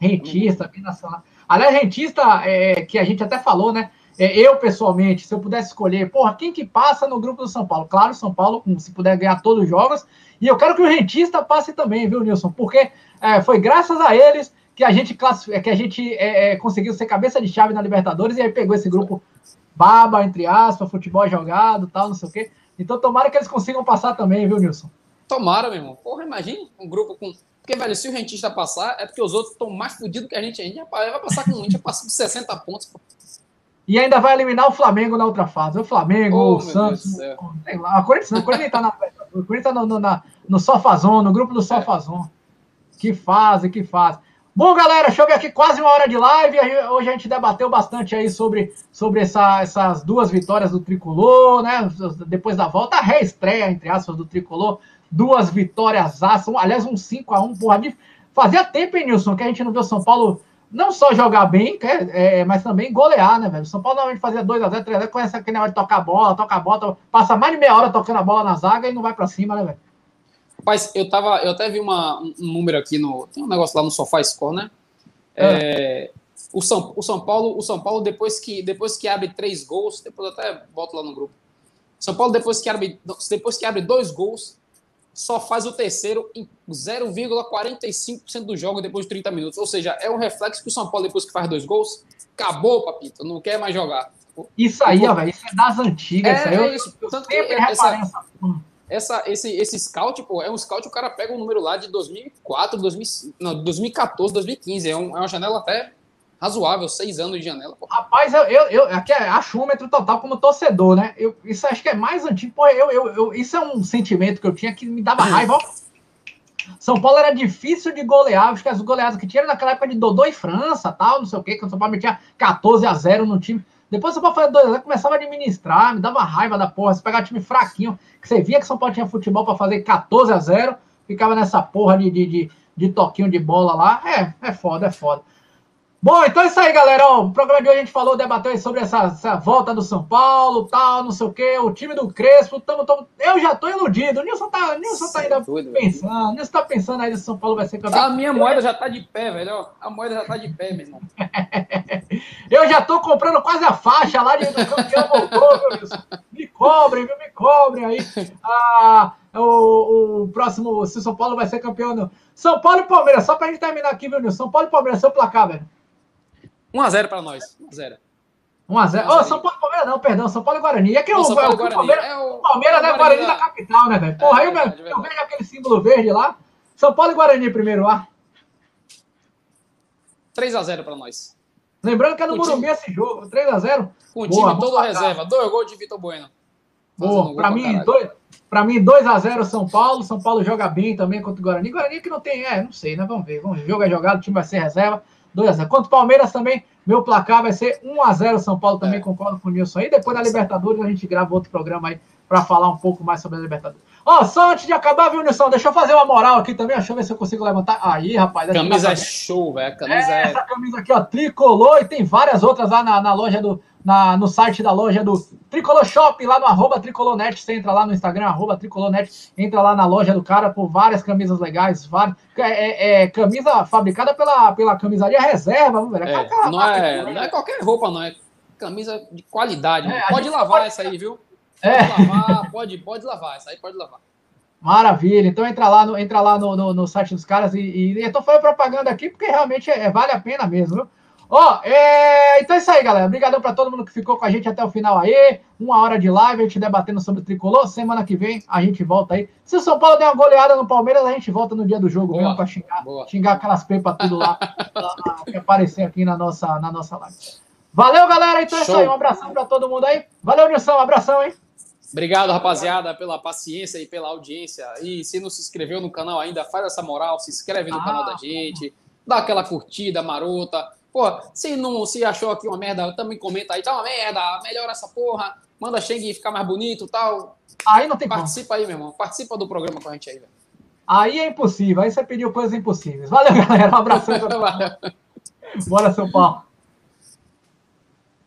Rentista, binacional. Aliás, rentista, é, que a gente até falou, né? É, eu, pessoalmente, se eu pudesse escolher, porra, quem que passa no grupo do São Paulo? Claro, São Paulo, se puder ganhar todos os jogos. E eu quero que o rentista passe também, viu, Nilson? Porque é, foi graças a eles que a gente, que a gente é, é, conseguiu ser cabeça de chave na Libertadores e aí pegou esse grupo baba, entre aspas, futebol jogado, tal, não sei o quê. Então tomara que eles consigam passar também, viu, Nilson? Tomara, meu irmão. Porra, imagine um grupo com porque, velho, se o rentista passar, é porque os outros estão mais fodidos que a gente. A gente vai passar com a gente passar com 60 pontos. Pô. E ainda vai eliminar o Flamengo na outra fase. O Flamengo, oh, o Santos. Sei lá. A Corinthians não, Corinthians tá na. Corinthians tá no, no, na, no Sofazon, no grupo do Sofazon. É. Que fase, que fase. Bom, galera, ver aqui quase uma hora de live. Hoje a gente debateu bastante aí sobre, sobre essa, essas duas vitórias do Tricolor, né? Depois da volta, a reestreia, entre aspas, do Tricolor duas vitórias aço, aliás, um 5 a 1 porra. De... Fazia tempo, hein, Nilson, que a gente não viu o São Paulo não só jogar bem, é, é, mas também golear, né, velho? O São Paulo normalmente fazia 2x0, 3x0, conhece aquele negócio de tocar a bola, toca a bola, passa mais de meia hora tocando a bola na zaga e não vai para cima, né, velho? Rapaz, eu tava, eu até vi uma, um número aqui no. Tem um negócio lá no Sofá Score, né? É. É, o, São, o São Paulo, o São Paulo, depois que, depois que abre três gols, depois eu até boto lá no grupo. São Paulo, depois que abre, depois que abre dois gols, só faz o terceiro em 0,45% do jogo depois de 30 minutos. Ou seja, é um reflexo que o São Paulo, depois que faz dois gols, acabou, papito, não quer mais jogar. Isso aí, ó, velho, isso é das antigas. É, é isso. Eu, Tanto que essa, essa, esse, esse scout, pô, é um scout, o cara pega um número lá de 2004, 2000, não, 2014, 2015. É, um, é uma janela até razoável, seis anos de janela. Pô. Rapaz, eu, eu, eu aqui é achômetro total como torcedor, né? Eu, isso acho que é mais antigo. Pô, eu, eu, eu, isso é um sentimento que eu tinha que me dava raiva. São Paulo era difícil de golear, acho que as goleadas que tinha naquela época de Dodô e França, tal, não sei o quê, que o São Paulo metia 14 a 0 no time. Depois o São Paulo fazia 2 a 0 começava a administrar, me dava raiva da porra. Se pegar time fraquinho, que você via que São Paulo tinha futebol para fazer 14 a 0 ficava nessa porra de, de, de, de toquinho de bola lá. É, é foda, é foda. Bom, então é isso aí, galera. Ó, o programa de hoje a gente falou, debateu sobre essa, essa, volta do São Paulo, tal, não sei o quê, o time do Crespo. Tamo, tamo, eu já tô iludido. O Nilson tá, Nilson tá ainda doido, pensando. O Nilson tá pensando aí se São Paulo vai ser campeão. A minha moeda já tá de pé, velho. A moeda já tá de pé, meu irmão. eu já tô comprando quase a faixa lá de campeão voltou, viu, Nilson? Me cobrem, viu? Me cobrem aí. Ah, o, o próximo, se o São Paulo vai ser campeão. Não. São Paulo e Palmeiras, só pra gente terminar aqui, viu, Nilson? São Paulo e Palmeiras, seu placar, velho. 1x0 para nós. 1x0. 1x0. Ô, São Paulo e Palmeiras não, perdão. São Paulo e Guarani. E aqui o, São Paulo, o, Palmeiras, é o, Palmeiras, né? Guarani da... da capital, né, velho? Porra, é, aí verdade, eu, eu vejo aquele símbolo verde lá. São Paulo e Guarani primeiro lá. 3x0 para nós. Lembrando que é no Morumbi esse jogo. 3x0. Com o time todo reserva. Dois gols de Vitor Bueno. Boa. Para mim, dois. Para mim, 2x0 São Paulo. São Paulo joga bem também contra o Guarani. Guarani que não tem, é, não sei, né? Vamos ver. Vamos ver. O jogo é jogado, o time vai ser reserva. 2x0. Quanto o Palmeiras também, meu placar vai ser 1x0 São Paulo também, é. concordo com o Nilson aí. Depois da Libertadores a gente grava outro programa aí para falar um pouco mais sobre a Libertadores. Ó, oh, só antes de acabar, viu, Nilson? Deixa eu fazer uma moral aqui também. Deixa eu ver se eu consigo levantar. Aí, rapaz. Camisa é show, velho. Camisa é, é... Essa camisa aqui, ó, tricolor. E tem várias outras lá na, na loja do. Na, no site da loja do Tricolor Shop, lá no arroba Tricolornet. Você entra lá no Instagram, arroba Tricolornet. Entra lá na loja do cara por várias camisas legais. Várias, é, é, é camisa fabricada pela, pela camisaria reserva, velho. É, é não, é, não é qualquer roupa, não. É camisa de qualidade. É, pode lavar pode... essa aí, viu? Pode é. lavar, pode, pode lavar. Essa aí pode lavar. Maravilha. Então entra lá no, entra lá no, no, no site dos caras e, e eu tô fazendo propaganda aqui porque realmente é, vale a pena mesmo, viu? Ó, é... então é isso aí, galera. Obrigadão para todo mundo que ficou com a gente até o final aí. Uma hora de live, a gente debatendo sobre o tricolor. Semana que vem a gente volta aí. Se o São Paulo der uma goleada no Palmeiras, a gente volta no dia do jogo boa, mesmo para xingar, boa. xingar aquelas pepas tudo lá que aparecer aqui na nossa, na nossa live. Valeu, galera. Então é isso aí. Um abração para todo mundo aí. Valeu, Nilson. Um abração, hein? Obrigado, rapaziada, pela paciência e pela audiência. E se não se inscreveu no canal ainda, faz essa moral, se inscreve no ah, canal da gente, dá aquela curtida marota. Pô, se não se achou aqui uma merda, também comenta aí, tá uma merda, melhora essa porra, manda Sheng ficar mais bonito tal. Aí não tem Participa como. aí, meu irmão. Participa do programa com a gente aí, velho. Aí é impossível, aí você pediu coisas impossíveis. Valeu, galera. Um abração. Bora, São Paulo.